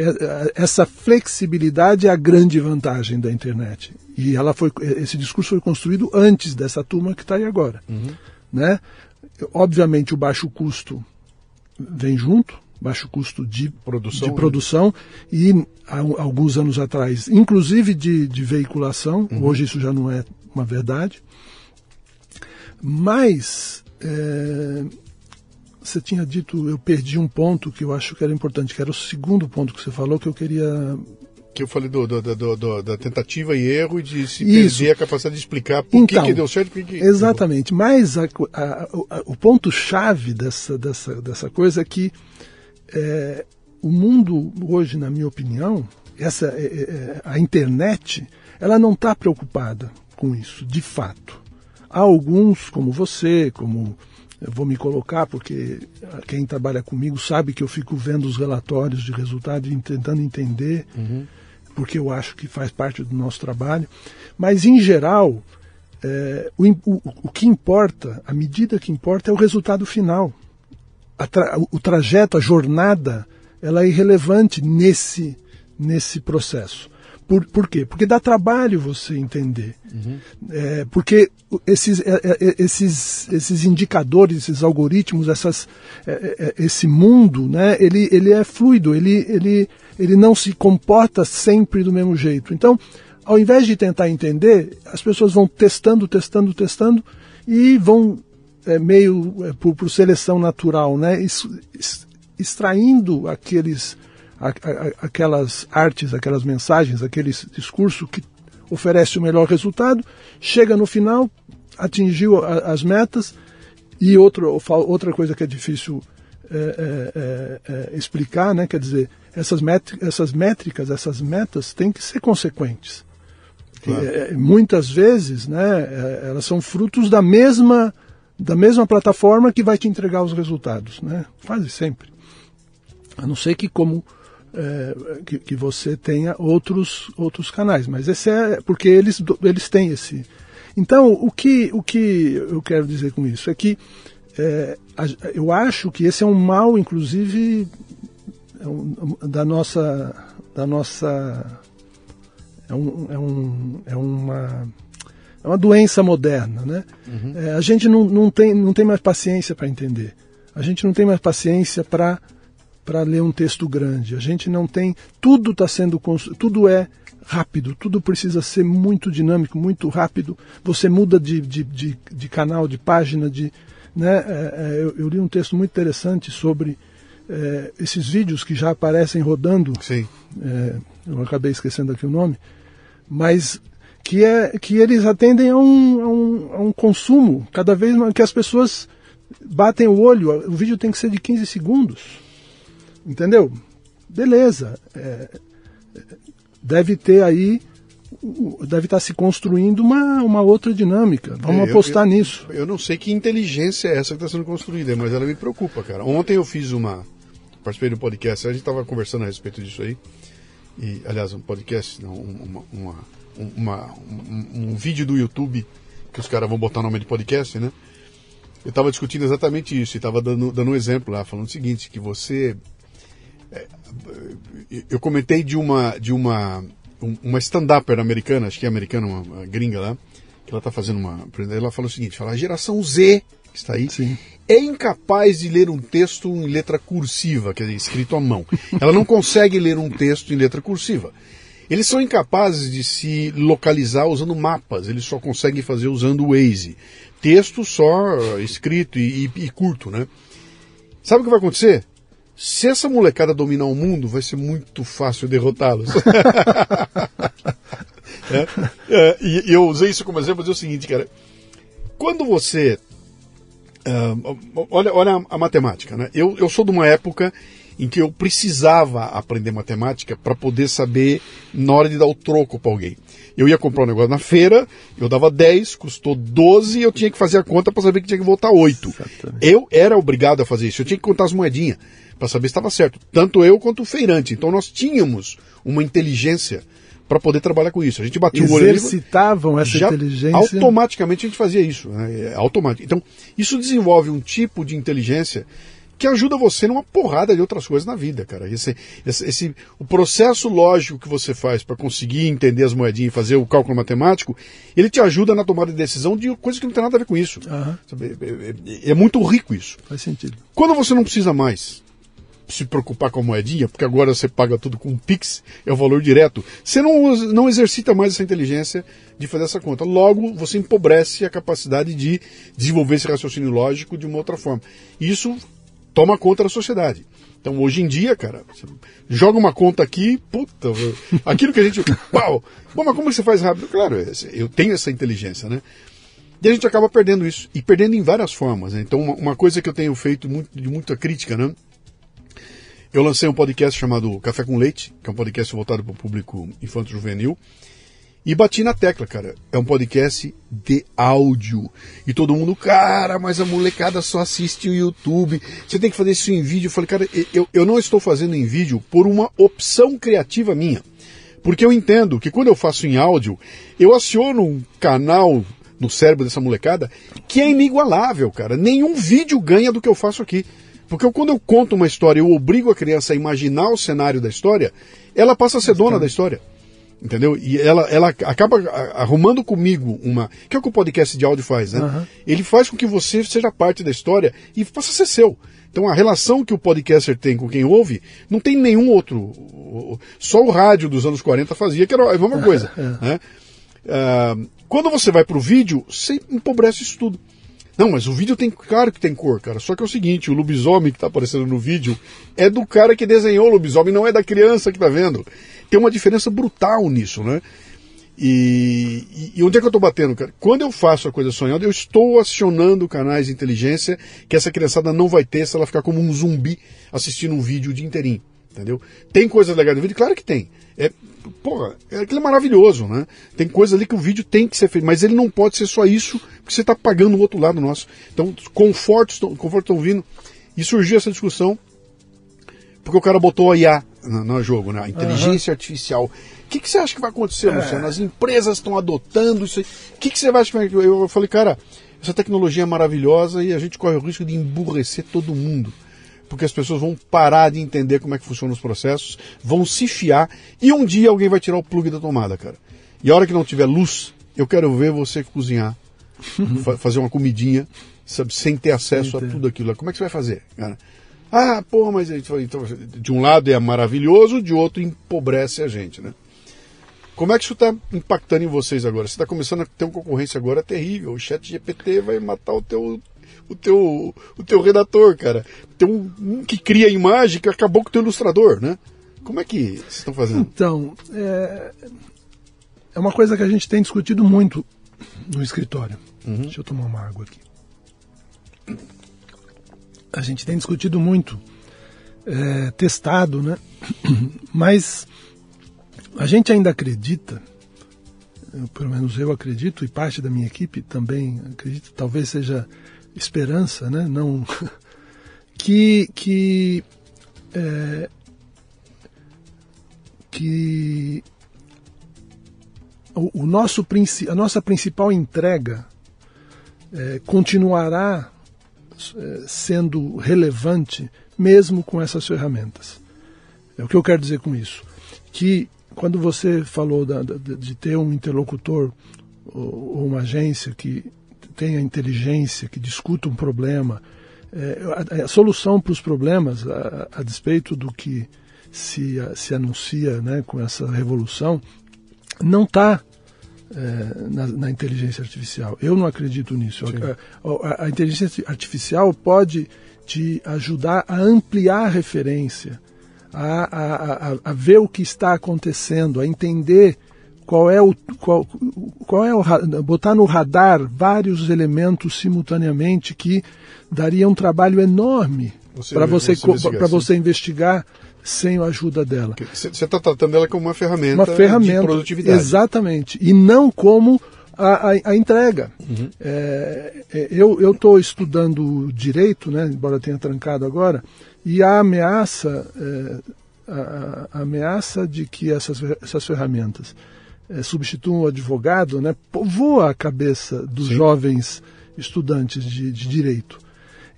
Essa flexibilidade é a grande vantagem da internet. E ela foi, esse discurso foi construído antes dessa turma que está aí agora. Uhum. Né? Obviamente o baixo custo vem junto, baixo custo de produção, de produção e há, alguns anos atrás, inclusive de, de veiculação, uhum. hoje isso já não é uma verdade. Mas é, você tinha dito, eu perdi um ponto que eu acho que era importante, que era o segundo ponto que você falou que eu queria que eu falei do, do, do, da tentativa e erro e de se Isso. perder a capacidade de explicar por então, que, que deu certo e por que Exatamente. Mas a, a, a, o ponto-chave dessa, dessa, dessa coisa é que é, o mundo hoje, na minha opinião, essa, é, é, é a internet, ela não está preocupada com isso, de fato. Há alguns, como você, como eu vou me colocar, porque quem trabalha comigo sabe que eu fico vendo os relatórios de resultado e tentando entender. Uhum porque eu acho que faz parte do nosso trabalho. Mas, em geral, é, o, o, o, que importa, a medida que importa é o resultado final. Tra, o trajeto, a jornada, ela é irrelevante nesse, nesse processo. Por, por quê? Porque dá trabalho você entender. Uhum. É, porque esses, é, é, é esses, esses indicadores, esses algoritmos, essas, é, é, esse mundo, né, ele, ele é fluido, ele, ele, ele não se comporta sempre do mesmo jeito. Então, ao invés de tentar entender, as pessoas vão testando, testando, testando e vão meio por, por, seleção natural, né, extraindo aqueles a, a, aquelas artes, aquelas mensagens, aquele discurso que oferece o melhor resultado, chega no final, atingiu a, as metas e outro, outra coisa que é difícil é, é, é, é explicar, né? quer dizer, essas, essas métricas, essas metas têm que ser consequentes. Claro. É, muitas vezes, né, é, elas são frutos da mesma da mesma plataforma que vai te entregar os resultados, né? Quase sempre. A não ser que como é, que, que, você tenha outros, outros canais. Mas esse é porque eles, eles têm esse. Então, o que, o que eu quero dizer com isso é que é, eu acho que esse é um mal, inclusive, é da nossa. Da nossa é, um, é, um, é uma é uma doença moderna, né? Uhum. É, a gente não, não, tem, não tem mais paciência para entender. A gente não tem mais paciência para para ler um texto grande. A gente não tem. Tudo está sendo. Tudo é rápido, tudo precisa ser muito dinâmico, muito rápido. Você muda de, de, de, de canal, de página, de. Né? É, é, eu, eu, li um texto muito interessante sobre é, esses vídeos que já aparecem rodando. Sim. É, eu acabei esquecendo aqui o nome, mas que, é, que eles atendem a um, a um, a um consumo cada vez mais que as pessoas batem o olho. O vídeo tem que ser de 15 segundos Entendeu? Beleza. É, deve ter aí deve estar se construindo uma, uma outra dinâmica. Vamos é, apostar eu, nisso. Eu não sei que inteligência é essa que está sendo construída, mas ela me preocupa, cara. Ontem eu fiz uma. Participei do podcast, a gente estava conversando a respeito disso aí. E, aliás, um podcast, não, uma, uma, uma um, um, vídeo do YouTube que os caras vão botar o nome de podcast, né? Eu estava discutindo exatamente isso e estava dando, dando um exemplo lá, falando o seguinte, que você eu comentei de uma de uma uma stand-upper americana, acho que é americana, uma, uma, gringa lá, que ela está fazendo uma. Ela falou o seguinte: fala, a geração Z, que está aí, Sim. é incapaz de ler um texto em letra cursiva, quer dizer, escrito à mão. Ela não consegue ler um texto em letra cursiva. Eles são incapazes de se localizar usando mapas, eles só conseguem fazer usando o Waze. Texto só escrito e, e, e curto, né? Sabe o que vai acontecer? Se essa molecada dominar o mundo, vai ser muito fácil derrotá-los. é, é, e, eu usei isso como exemplo, mas é o seguinte, cara. Quando você. Uh, olha, olha a, a, matemática, né? Eu, eu sou de uma época em que eu precisava aprender matemática para poder saber na hora de dar o troco para alguém. Eu ia comprar um negócio na feira, eu dava 10, custou 12 e eu tinha que fazer a conta para saber que tinha que voltar 8. Exatamente. Eu era obrigado a fazer isso, eu tinha que contar as moedinhas para saber se estava certo. Tanto eu quanto o feirante. Então nós tínhamos uma inteligência para poder trabalhar com isso. A gente batia o olho Exercitavam essa já inteligência. Automaticamente a gente fazia isso. Né? É automático. Então, isso desenvolve um tipo de inteligência que ajuda você numa porrada de outras coisas na vida, cara. Esse, esse, esse o processo lógico que você faz para conseguir entender as moedinhas e fazer o cálculo matemático, ele te ajuda na tomada de decisão de coisas que não tem nada a ver com isso. Uhum. É, é, é, muito rico isso. Faz sentido. Quando você não precisa mais se preocupar com a moedinha, porque agora você paga tudo com Pix, é o valor direto. Você não, não exercita mais essa inteligência de fazer essa conta. Logo, você empobrece a capacidade de desenvolver esse raciocínio lógico de uma outra forma. Isso toma conta da sociedade. Então, hoje em dia, cara, joga uma conta aqui, puta, aquilo que a gente. Pau! Bom, mas como você faz rápido? Claro, eu tenho essa inteligência, né? E a gente acaba perdendo isso. E perdendo em várias formas. Né? Então, uma, uma, coisa que eu tenho feito muito, de muita crítica, né? Eu lancei um podcast chamado Café com Leite, que é um podcast voltado para o público infanto-juvenil. E bati na tecla, cara. É um podcast de áudio. E todo mundo, cara, mas a molecada só assiste o YouTube. Você tem que fazer isso em vídeo. Eu falei, cara, eu, eu não estou fazendo em vídeo por uma opção criativa minha. Porque eu entendo que quando eu faço em áudio, eu aciono um canal no cérebro dessa molecada que é inigualável, cara. Nenhum vídeo ganha do que eu faço aqui. Porque quando eu conto uma história, eu obrigo a criança a imaginar o cenário da história, ela passa a ser dona da história. Entendeu? E ela, ela acaba arrumando comigo uma. Que é o que o podcast de áudio faz, né? Uhum. Ele faz com que você seja parte da história e possa ser seu. Então a relação que o podcaster tem com quem ouve não tem nenhum outro. Só o rádio dos anos 40 fazia, que era a mesma coisa. É. né? Uh, quando você vai para o vídeo, você empobrece isso tudo. Não, mas o vídeo tem. Claro que tem cor, cara. Só que é o seguinte: o lobisomem que está aparecendo no vídeo é do cara que desenhou o lobisomem, não é da criança que está vendo. Tem uma diferença brutal nisso, né? E, e, onde é que eu estou batendo, cara? Quando eu faço a coisa sonhada, eu estou acionando canais de inteligência que essa criançada não vai ter se ela ficar como um zumbi assistindo um vídeo o dia inteirinho. Entendeu? Tem coisas legais no vídeo? Claro que tem. É, porra, é, aquilo é maravilhoso, né? Tem coisa ali que o vídeo tem que ser feito, mas ele não pode ser só isso, porque você está pagando o outro lado nosso. Então, conforto, conforto estão vindo. E surgiu essa discussão porque o cara botou a IA no, no jogo, né? A inteligência uhum. artificial. O que, que você acha que vai acontecer, é. Luciano? As empresas estão adotando isso aí. O que, que você vai achar que vai... Eu falei, cara, essa tecnologia é maravilhosa e a gente corre o risco de emburrecer todo mundo porque as pessoas vão parar de entender como é que funcionam os processos, vão se fiar e um dia alguém vai tirar o plug da tomada, cara. E a hora que não tiver luz, eu quero ver você cozinhar, fa fazer uma comidinha, sabe, sem ter acesso a tudo aquilo. Como é que você vai fazer, cara? Ah, pô, mas então, de um lado é maravilhoso, de outro empobrece a gente, né? Como é que isso está impactando em vocês agora? Você está começando a ter uma concorrência agora terrível. O chat GPT vai matar o teu o teu, o teu redator, cara. Tem um, um que cria a imagem que acabou com o teu ilustrador, né? Como é que vocês estão fazendo? Então, é, é uma coisa que a gente tem discutido muito no escritório. Uhum. Deixa eu tomar uma água aqui. A gente tem discutido muito, é, testado, né? Mas a gente ainda acredita, eu, pelo menos eu acredito, e parte da minha equipe também acredita, talvez seja esperança, né? Não que que é, que o, o, nosso a nossa principal entrega é, continuará é, sendo relevante mesmo com essas ferramentas. É o que eu quero dizer com isso, que quando você falou da, da, de ter um interlocutor ou, ou uma agência que tenha inteligência, que discuta um problema. É, a, a, solução para os problemas, a, a, despeito do que se, se anuncia né, com essa revolução, não está é, na, na, inteligência artificial. Eu não acredito nisso. A, a, inteligência artificial pode te ajudar a ampliar a referência, a, a, a, ver o que está acontecendo, a entender qual é o qual, qual é o botar no radar vários elementos simultaneamente que daria um trabalho enorme para você para você investigar sem a ajuda dela. Você está tratando ela como uma ferramenta, uma ferramenta de produtividade. Exatamente. E não como a, a, a entrega. Uhum. É, é eu estou estudando direito, né, embora tenha trancado agora, e a ameaça, é, a, a, ameaça de que essas, essas ferramentas é, substituam o advogado, né, povoa a cabeça dos Sim. jovens estudantes de, de, direito.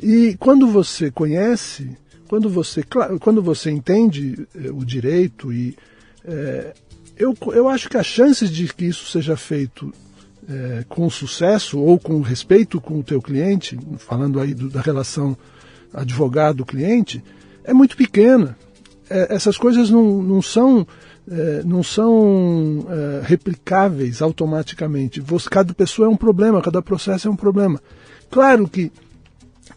E quando você conhece, quando você, quando você entende é, o direito e é, eu, eu acho que as chances de que isso seja feito é, com sucesso ou com respeito com o teu cliente, falando aí do, da relação advogado-cliente, é muito pequena. É, essas coisas não, não são é, não são é, replicáveis automaticamente. Você, cada pessoa é um problema, cada processo é um problema. Claro que,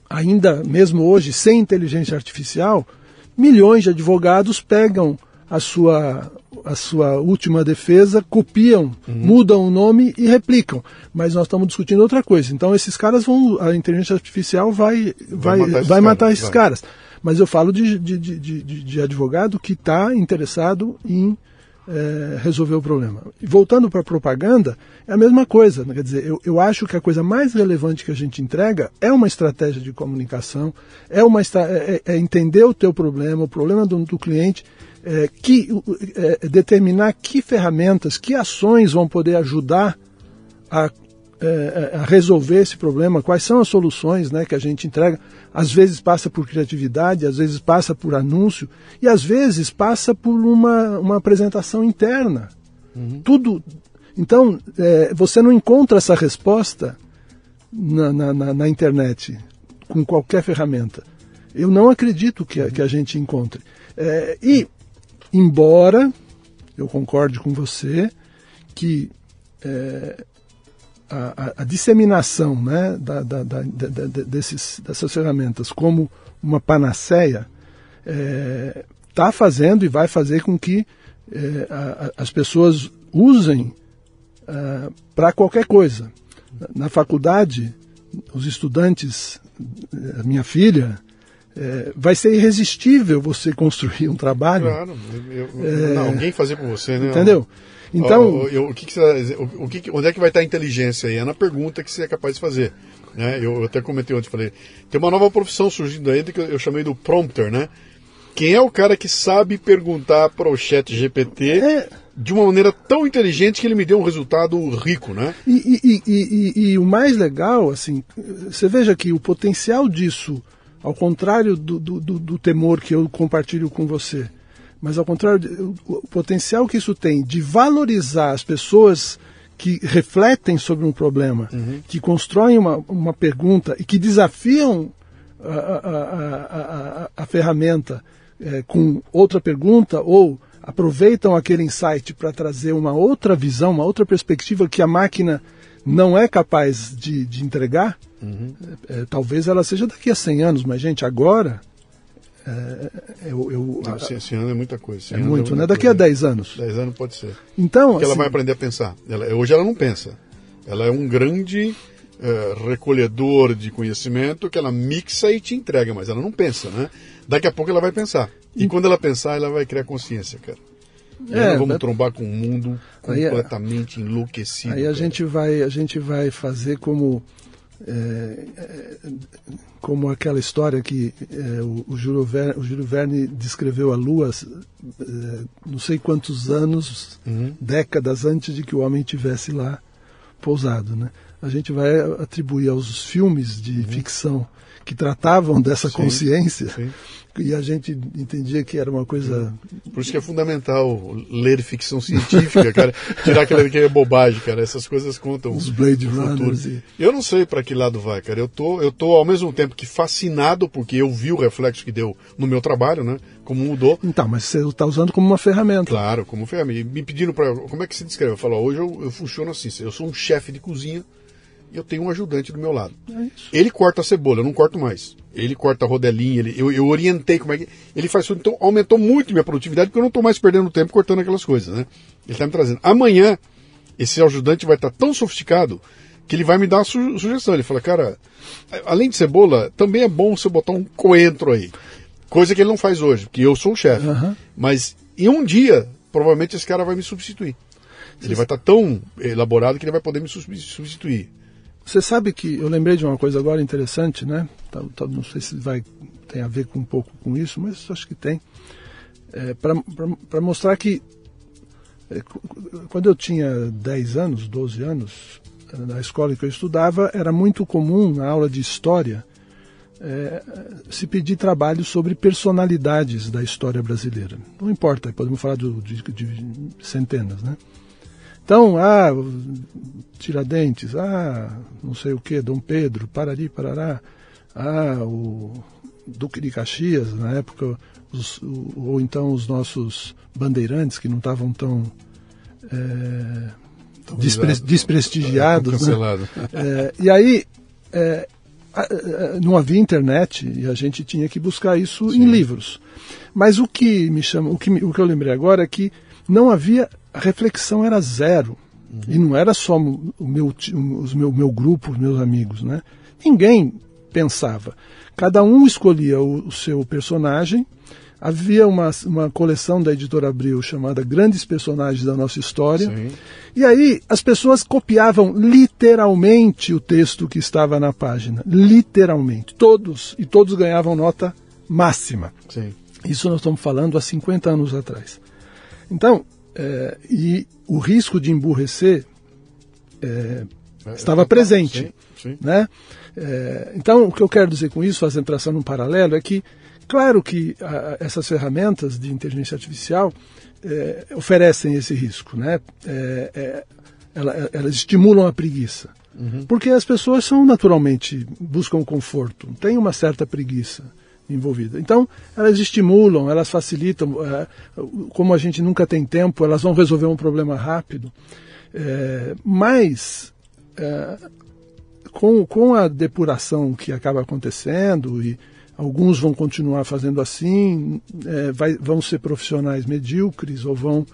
ainda mesmo hoje, sem inteligência artificial, milhões de advogados pegam a sua, a sua última defesa, copiam, uhum. mudam o nome e replicam. Mas nós estamos discutindo outra coisa. Então, esses caras vão. A inteligência artificial vai, vai, vai matar esses, vai caras, matar esses caras. Mas eu falo de, de, de, de, advogado que está interessado em é, resolver o problema. Voltando para a propaganda, é a mesma coisa. Né? Quer dizer, eu, eu acho que a coisa mais relevante que a gente entrega é uma estratégia de comunicação, é, uma, é, é entender o teu problema, o problema do, do cliente, é, que, é, determinar que ferramentas, que ações vão poder ajudar a é, é, a resolver esse problema, quais são as soluções né, que a gente entrega. Às vezes passa por criatividade, às vezes passa por anúncio e às vezes passa por uma, uma apresentação interna. Uhum. Tudo. Então, é, você não encontra essa resposta na, na, na, internet com qualquer ferramenta. Eu não acredito que a, que a gente encontre. É, e, embora eu concorde com você que é, a, a, disseminação né, da, da, da, desses, dessas ferramentas como uma panaceia está é, fazendo e vai fazer com que é, a, as pessoas usem é, para qualquer coisa. Na faculdade, os estudantes, a minha filha, é, vai ser irresistível você construir um trabalho. Claro, eu, eu, é, não, alguém fazer com você, né? Entendeu? Então, o, o, o que, que você, o, o que, onde é que vai estar a inteligência aí? É na pergunta que você é capaz de fazer. Né? Eu, eu até comentei ontem, falei, tem uma nova profissão surgindo aí que eu, chamei do prompter, né? Quem é o cara que sabe perguntar para o chat GPT é... de uma maneira tão inteligente que ele me deu um resultado rico, né? E, e, e, e, o mais legal, assim, você veja que o potencial disso, ao contrário do, do, do temor que eu compartilho com você, mas ao contrário, o potencial que isso tem de valorizar as pessoas que refletem sobre um problema, uhum. que constroem uma, uma pergunta e que desafiam a, a, a, a ferramenta é, com outra pergunta ou aproveitam aquele insight para trazer uma outra visão, uma outra perspectiva que a máquina não é capaz de, de entregar, uhum. é, talvez ela seja daqui a 100 anos, mas, gente, agora eu, eu, não, esse, ano é muita coisa. É muito, é né? Daqui a 10 anos. 10 anos pode ser. Então, Porque assim, ela vai aprender a pensar. Ela, hoje ela não pensa. Ela é um grande é, recolhedor de conhecimento que ela mixa e te entrega, mas ela não pensa, né? Daqui a pouco ela vai pensar. E, e quando ela pensar, ela vai criar consciência, cara. É, vamos trombar com um mundo é- completamente aí, enlouquecido. Aí a gente vai, a gente vai fazer como é, é, como aquela história que é, o, o, Júlio Verne, o Júlio Verne descreveu a Lua é, não sei quantos anos, uhum. décadas antes de que o homem tivesse lá pousado. Né? A gente vai atribuir aos filmes de uhum. ficção que tratavam dessa sim, consciência sim e a gente entendia que era uma coisa. Por isso que é fundamental ler ficção científica, cara. Tirar aquela que é bobagem, cara. Essas coisas contam. Os Blade Runners. E... Eu não sei para que lado vai, cara. Eu tô, eu tô ao mesmo tempo que fascinado, porque eu vi o reflexo que deu no meu trabalho, né? Como mudou. Então, mas você está usando como uma ferramenta. Claro, como ferramenta. Me pediram para. Como é que se descreve? Eu falo, hoje eu, eu funciono assim. Eu sou um chefe de cozinha e eu tenho um ajudante do meu lado. É ele corta a cebola, eu não corto mais. Ele corta a rodelinha, ele, eu, eu orientei como é que. Ele faz tudo, então aumentou muito minha produtividade, porque eu não estou mais perdendo tempo cortando aquelas coisas, né? Ele está me trazendo. Amanhã, esse ajudante vai estar tá tão sofisticado que ele vai me dar uma su sugestão. Ele fala, cara, além de cebola, também é bom você botar um coentro aí. Coisa que ele não faz hoje, porque eu sou o chefe. Uhum. Mas em um dia, provavelmente esse cara vai me substituir. Ele vai estar tá tão elaborado que ele vai poder me substituir. Você sabe que eu lembrei de uma coisa agora interessante, né? Não sei se vai tem a ver com um pouco com isso, mas acho que tem. É, Para mostrar que é, quando eu tinha 10 anos, 12 anos, na escola que eu estudava, era muito comum na aula de história é, se pedir trabalho sobre personalidades da história brasileira. Não importa, podemos falar de, de, de centenas, né? Então, ah, Tiradentes, ah, não sei o que, Dom Pedro, Parari, Parará, ah, o, Duque de Caxias, na época, os, ou então os nossos bandeirantes, que não estavam tão é, despre, desprestigiados. Né? É, e aí é, não havia internet e a gente tinha que buscar isso Sim. em livros. Mas o que me chama, o que, o que eu lembrei agora é que não havia, a reflexão era zero. Uhum. E não era só o meu, os meu, meu grupo, os meus amigos, né? Ninguém pensava. Cada um escolhia o, o seu personagem. Havia uma, uma coleção da editora Abril chamada Grandes Personagens da Nossa História. Sim. E aí as pessoas copiavam literalmente o texto que estava na página. Literalmente. Todos. E todos ganhavam nota máxima. Sim. Isso nós estamos falando há 50 anos atrás. Então, é, e o risco de emburrecer é, é estava presente. Sim, sim. Né? É, então, o que eu quero dizer com isso, fazendo traçando um paralelo, é que, claro que a, essas ferramentas de inteligência artificial é, oferecem esse risco. Né? É, ela, elas estimulam a preguiça. Uhum. Porque as pessoas são naturalmente, buscam conforto, têm uma certa preguiça envolvida. Então, elas estimulam, elas facilitam. É, como a gente nunca tem tempo, elas vão resolver um problema rápido. É, mas, é, com, com a depuração que acaba acontecendo, e alguns vão continuar fazendo assim, é, vai, vão ser profissionais medíocres ou vão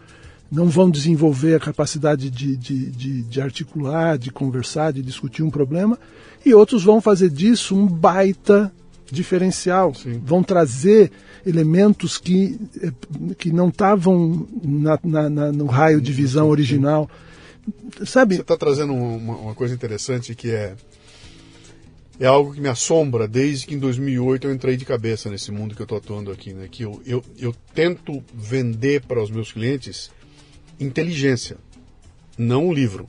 não vão desenvolver a capacidade de, de, de, de, articular, de conversar, de discutir um problema, e outros vão fazer disso um baita diferencial, Sim. vão trazer elementos que, eh, que não estavam na, na, na, no raio de visão original. Sabe? Você está trazendo uma, uma, coisa interessante que é é algo que me assombra desde que em 2008 eu entrei de cabeça nesse mundo que eu estou atuando aqui, né? Que eu, eu, eu tento vender para os meus clientes inteligência, não um livro.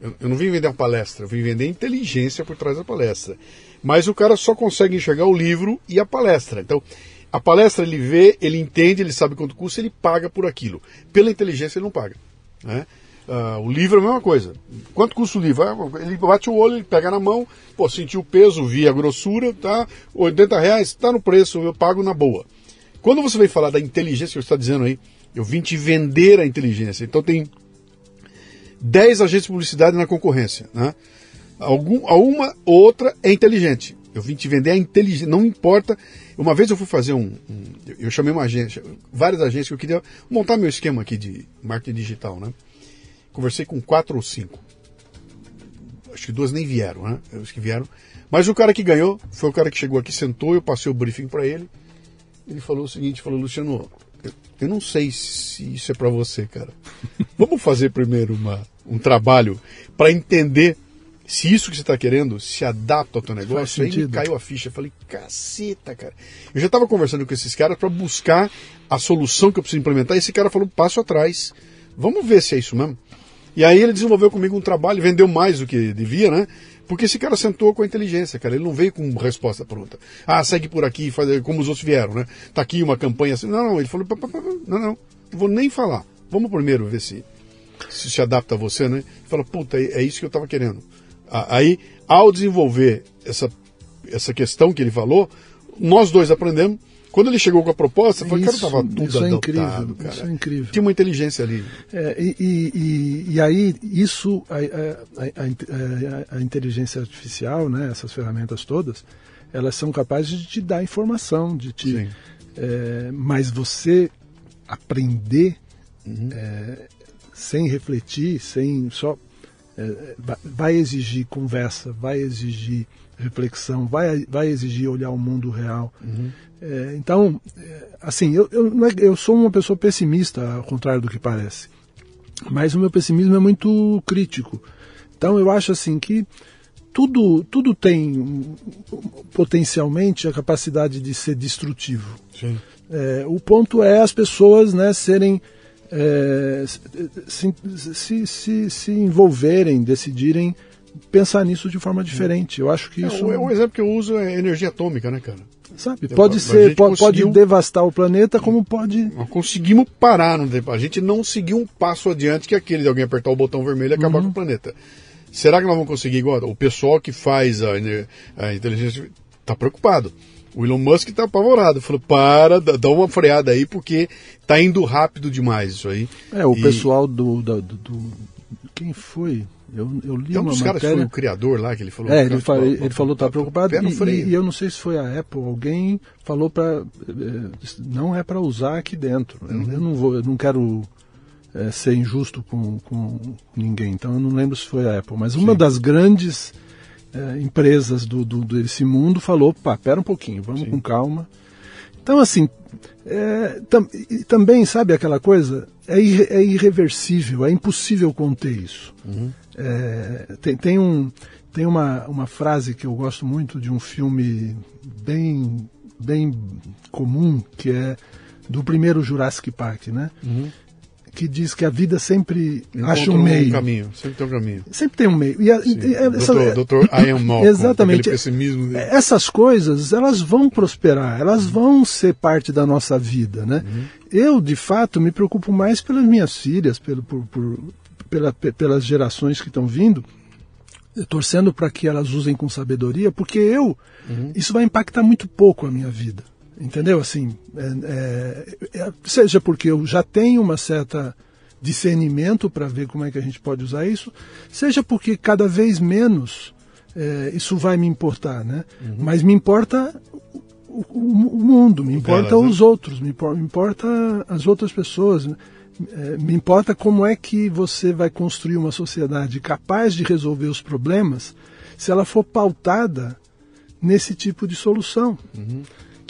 Eu, eu não vim vender uma palestra, eu vim vender inteligência por trás da palestra. Mas o cara só consegue enxergar o livro e a palestra. Então, a palestra ele vê, ele entende, ele sabe quanto custa, ele paga por aquilo. Pela inteligência ele não paga. Né? Uh, o livro é a mesma coisa. Quanto custa o livro? Ah, ele bate o olho, ele pega na mão, pô, sentiu o peso, via a grossura, tá? 80 reais, está no preço, eu pago na boa. Quando você vem falar da inteligência que você está dizendo aí, eu vim te vender a inteligência. Então tem 10 agentes de publicidade na concorrência. Né? Algum, alguma outra é inteligente. Eu vim te vender a inteligência, não importa. Uma vez eu fui fazer um, um, Eu chamei uma agência, várias agências que eu queria montar meu esquema aqui de marketing digital, né? Conversei com quatro ou cinco. Acho que duas nem vieram, né? Os que vieram. Mas o cara que ganhou foi o cara que chegou aqui, sentou, eu passei o briefing para ele. Ele falou o seguinte: falou, Luciano, eu, eu não sei se isso é para você, cara. Vamos fazer primeiro uma, um trabalho para entender se isso que você está querendo se adapta ao teu negócio, aí caiu a ficha. Eu falei, caceta, cara. Eu já estava conversando com esses caras para buscar a solução que eu preciso implementar. E esse cara falou, passo atrás. Vamos ver se é isso mesmo. E aí ele desenvolveu comigo um trabalho, vendeu mais do que devia, né? Porque esse cara sentou com a inteligência, cara. Ele não veio com resposta pronta. Ah, segue por aqui, faz como os outros vieram, né? Tá aqui uma campanha assim. Não, não. Ele falou, não, não. Não vou nem falar. Vamos primeiro ver se se, se adapta a você, né? Fala, puta, é, é isso que eu estava querendo. Aí, ao desenvolver essa, essa questão que ele falou, nós dois aprendemos. Quando ele chegou com a proposta, foi cara, estava tudo isso é incrível, cara. Isso é incrível. Tinha uma inteligência ali. É, e, e, e, aí, isso, a, a, a, a, inteligência artificial, né, essas ferramentas todas, elas são capazes de te dar informação, de te. É, mas você aprender uhum. é, sem refletir, sem só é, vai exigir conversa, vai exigir reflexão, vai, vai exigir olhar o mundo real. Uhum. É, então, é, assim, eu, eu, é, eu sou uma pessoa pessimista, ao contrário do que parece. Mas o meu pessimismo é muito crítico. Então, eu acho assim que tudo, tudo tem potencialmente a capacidade de ser destrutivo. É, o ponto é as pessoas né, serem é, se, se, se, se, envolverem, decidirem pensar nisso de forma diferente. Eu acho que é, isso. É, um exemplo que eu uso é energia atômica, né, cara? Sabe? Pode ser, pode, pode, devastar o planeta, como pode. Nós conseguimos parar, não a gente não seguiu um passo adiante que aquele de alguém apertar o botão vermelho e acabar uhum. com o planeta. Será que nós vamos conseguir igual? O pessoal que faz a, a inteligência está preocupado. O Elon Musk está apavorado. Falou, para, dá uma freada aí, porque tá indo rápido demais isso aí. É, o e... pessoal do, do, do, Quem foi? Eu, eu li é um uma dos matéria... caras foi o criador lá que ele falou. É, ele, fala, ele falou tá preocupado e, e, eu não sei se foi a Apple, alguém falou para eh, não é para usar aqui dentro. Uhum. Eu, eu, não vou, eu não quero é, ser injusto com, com ninguém. Então eu não lembro se foi a Apple, mas uma Sim. das grandes é, empresas do, do, desse mundo falou, pá, pera um pouquinho, vamos Sim. com calma. Então assim, é, tam, também sabe aquela coisa, é, irre, é, irreversível, é impossível conter isso. Uhum. É, tem, tem, um, tem uma, uma frase que eu gosto muito de um filme bem, bem comum, que é do primeiro Jurassic Park, né? Uhum que diz que a vida sempre Encontra acha um meio. Um caminho, sempre tem um caminho. Sempre tem um meio. E a, e essa, doutor, doutor Ian Malcolm, exatamente. Pessimismo Essas coisas, elas vão prosperar, elas vão ser parte da nossa vida, né? Uhum. Eu, de fato, me preocupo mais pelas minhas filhas, pelo, por, por, pela, pelas gerações que estão vindo, torcendo para que elas usem com sabedoria, porque eu, uhum. isso vai impactar muito pouco a minha vida. Entendeu? Assim, é, é, é, seja porque eu já tenho uma certa discernimento para ver como é que a gente pode usar isso, seja porque cada vez menos é, isso vai me importar, né? Uhum. Mas me importa o, o, o mundo, me importa Delas, os né? outros, me importa, me importa as outras pessoas, é, me importa como é que você vai construir uma sociedade capaz de resolver os problemas se ela for pautada nesse tipo de solução. Uhum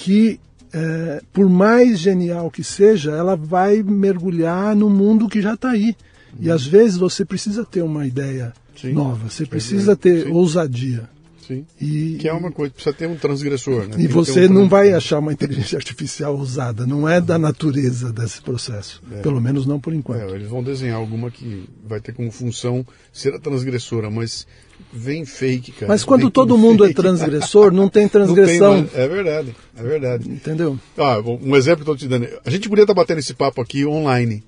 que, é, por mais genial que seja, ela vai mergulhar no mundo que já está aí. E às vezes você precisa ter uma ideia Sim. nova, você precisa ter Sim. ousadia. Sim. E, que é uma coisa, precisa ter um transgressor. Né? E você um não vai achar uma inteligência artificial usada, não é da natureza desse processo. É. Pelo menos não por enquanto. É, eles vão desenhar alguma que vai ter como função ser a transgressora, mas vem fake, cara. Mas quando vem todo mundo é fake. é transgressor, não tem transgressão. Não tem, é verdade, é verdade. Entendeu? Ah, um exemplo que eu estou te dando. A gente podia estar batendo esse papo aqui online.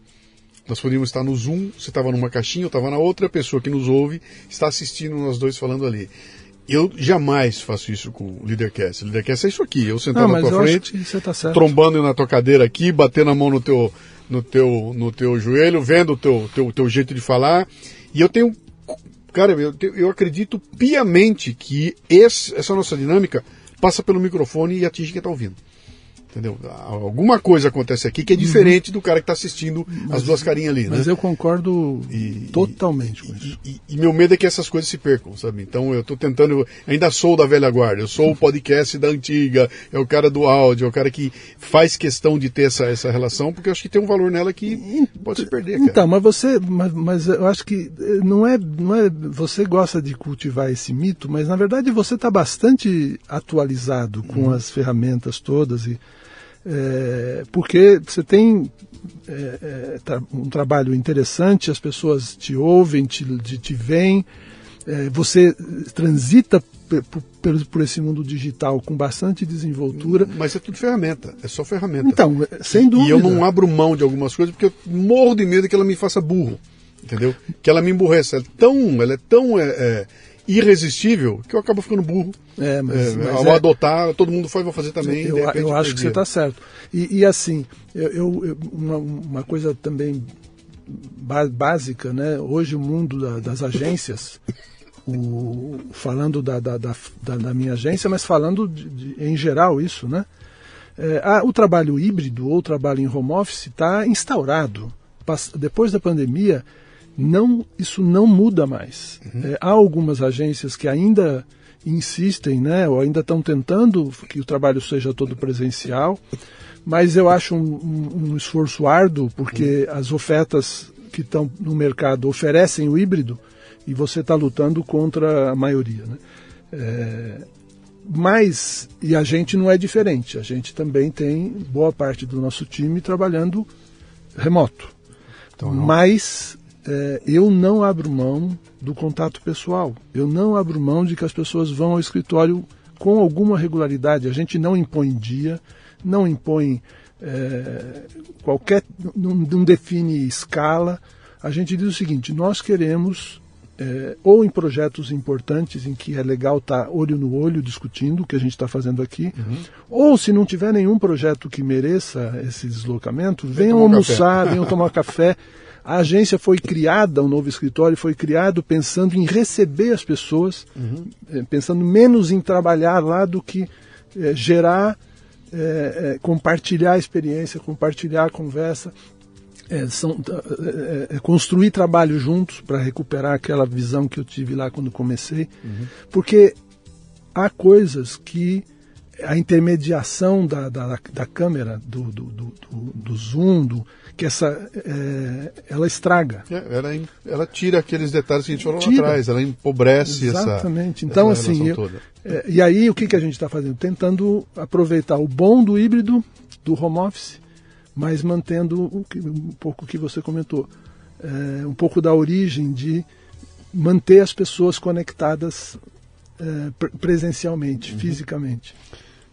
Nós podíamos estar no Zoom, você estava numa caixinha, eu estava na outra, a pessoa que nos ouve está assistindo nós dois falando ali. Eu jamais faço isso com o Leadercast. O Leadercast é isso aqui, eu sentado na tua frente, tá trombando na tua cadeira aqui, batendo a mão no teu, no teu, no teu joelho, vendo o teu, teu, teu jeito de falar. E eu tenho Cara, eu, eu acredito piamente que esse, essa nossa dinâmica passa pelo microfone e atinge quem está ouvindo. Entendeu? Alguma coisa acontece aqui que é diferente uhum. do cara que está assistindo mas, as duas carinhas ali. Mas né? eu concordo e, totalmente e, com isso. E, e, meu medo é que essas coisas se percam, sabe? Então eu estou tentando. Eu ainda sou da velha guarda, eu sou o podcast da antiga, é o cara do áudio, é o cara que faz questão de ter essa, essa relação, porque eu acho que tem um valor nela que pode se perder. Cara. Então, mas você. Mas, mas eu acho que eh, não é, não é. Você gosta de cultivar esse mito, mas na verdade você está bastante atualizado com hum. as ferramentas todas e é, porque você tem é, é, um trabalho interessante, as pessoas te ouvem, te, te, te veem, é, você transita por, por, esse mundo digital com bastante desenvoltura. Mas é tudo ferramenta, é só ferramenta. Então, é, sem dúvida. E eu não abro mão de algumas coisas porque eu morro de medo que ela me faça burro, entendeu? Que ela me emburreça. Ela é tão, ela é tão é, irresistível que eu acabo ficando burro. É, mas, é, mas ao é... adotar, todo mundo faz, vou fazer também. Eu, eu acho que você está certo. E, e assim, eu, eu uma, uma, coisa também básica, né? Hoje o mundo da, das agências, o, falando da, da, da, da, minha agência, mas falando de, de, em geral isso, né? É, a, o trabalho híbrido ou o trabalho em home office está instaurado. Depois da pandemia, não, isso não muda mais. Uhum. É, há algumas agências que ainda insistem, né, ou ainda estão tentando que o trabalho seja todo presencial, mas eu acho um, um, um esforço árduo, porque uhum. as ofertas que estão no mercado oferecem o híbrido e você está lutando contra a maioria. Né? É, mas, e a gente não é diferente, a gente também tem boa parte do nosso time trabalhando remoto. Então, mas é, eu não abro mão do contato pessoal. Eu não abro mão de que as pessoas vão ao escritório com alguma regularidade. A gente não impõe dia, não impõe é, qualquer. Não, não define escala. A gente diz o seguinte: nós queremos é, ou em projetos importantes em que é legal estar tá olho no olho discutindo o que a gente está fazendo aqui, uhum. ou se não tiver nenhum projeto que mereça esse deslocamento, venham almoçar, venham tomar café. A agência foi criada, o novo escritório foi criado pensando em receber as pessoas, uhum. É, pensando menos em trabalhar lá do que é, gerar, é, é, compartilhar a experiência, compartilhar a conversa é, são, é, é, construir trabalho juntos para recuperar aquela visão que eu tive lá quando comecei, uhum. porque há coisas que a intermediação da, da, da câmera, do, do, do, do, zoom, do, que essa, é, ela estraga. É, ela, ela tira aqueles detalhes que a gente falou tira. lá atrás, ela empobrece Exatamente. essa Então, essa assim, eu, é, e aí o que, que a gente está fazendo? Tentando aproveitar o bom do híbrido, do home office, mas mantendo um, um pouco o que você comentou, é, um pouco da origem de manter as pessoas conectadas é, presencialmente, uhum. fisicamente.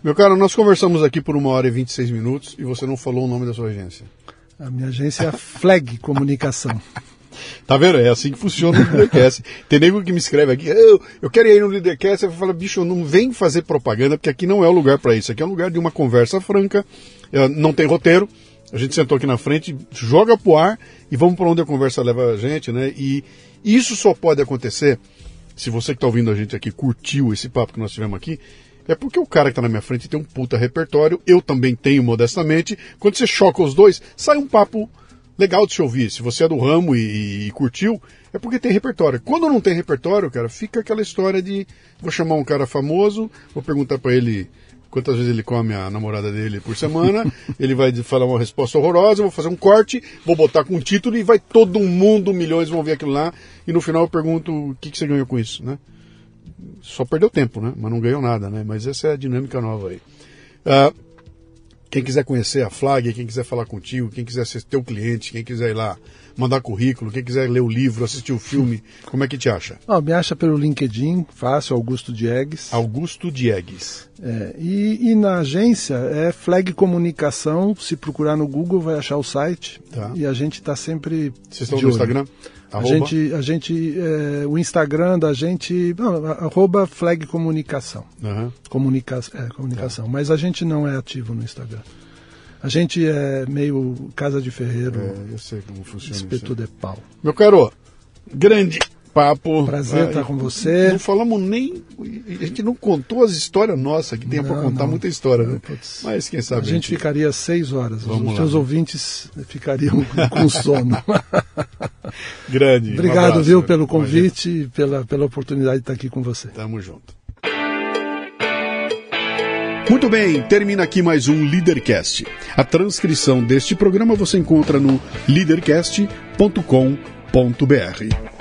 Meu caro, nós conversamos aqui por uma hora e 26 minutos e você não falou o nome da sua agência. A minha agência é a Flag Comunicação. Tá vendo? É assim que funciona o Leadercast. Tem nego que me escreve aqui, eu, eu quero ir no Leadercast, eu falo, bicho, não vem fazer propaganda, porque aqui não é o lugar para isso. Aqui é um lugar de uma conversa franca, é, não tem roteiro, a gente sentou aqui na frente, joga pro ar e vamos para onde a conversa leva a gente, né? E isso só pode acontecer se você que está ouvindo a gente aqui curtiu esse papo que nós tivemos aqui. É porque o cara que está na minha frente tem um puta repertório, eu também tenho modestamente. Quando você choca os dois, sai um papo legal de se ouvir. Se você é do ramo e, e, curtiu, é porque tem repertório. Quando não tem repertório, cara, fica aquela história de vou chamar um cara famoso, vou perguntar para ele quantas vezes ele come a namorada dele por semana, ele vai falar uma resposta horrorosa, vou fazer um corte, vou botar com um título e vai todo mundo, milhões vão ver aquilo lá, e no final eu pergunto o que, que você ganhou com isso, né? Só perdeu tempo, né? Mas não ganhou nada, né? Mas essa é a dinâmica nova aí. Uh, quem quiser conhecer a Flag, quem quiser falar contigo, quem quiser ser teu cliente, quem quiser ir lá mandar currículo, quem quiser ler o livro, assistir o filme, como é que te acha? Oh, me acha pelo LinkedIn, fácil, Augusto Diegues. Augusto Diegues. É, e, e, na agência é Flag Comunicação, se procurar no Google vai achar o site. Tá. E a gente está sempre. Vocês estão no olho. Instagram? A gente, a gente é, o Instagram da gente, não, arroba flag comunicação. Uhum. Comunica, é, comunicação. Tá. Mas a gente não é ativo no Instagram. A gente é meio casa de ferreiro. É, eu sei como funciona. Espeto de pau. Meu caro, grande papo. Prazer estar com você. Não falamos nem. A gente não contou as histórias nossas, que tem para contar não. muita história, né? Putz, Mas quem sabe. A gente, a gente... ficaria seis horas. Vamos Os seus ouvintes ficariam com sono. Grande. Obrigado, um abraço, viu, pelo convite e pela, pela oportunidade de estar aqui com você. Tamo junto. Muito bem, termina aqui mais um Leadercast. A transcrição deste programa você encontra no leadercast.com.br.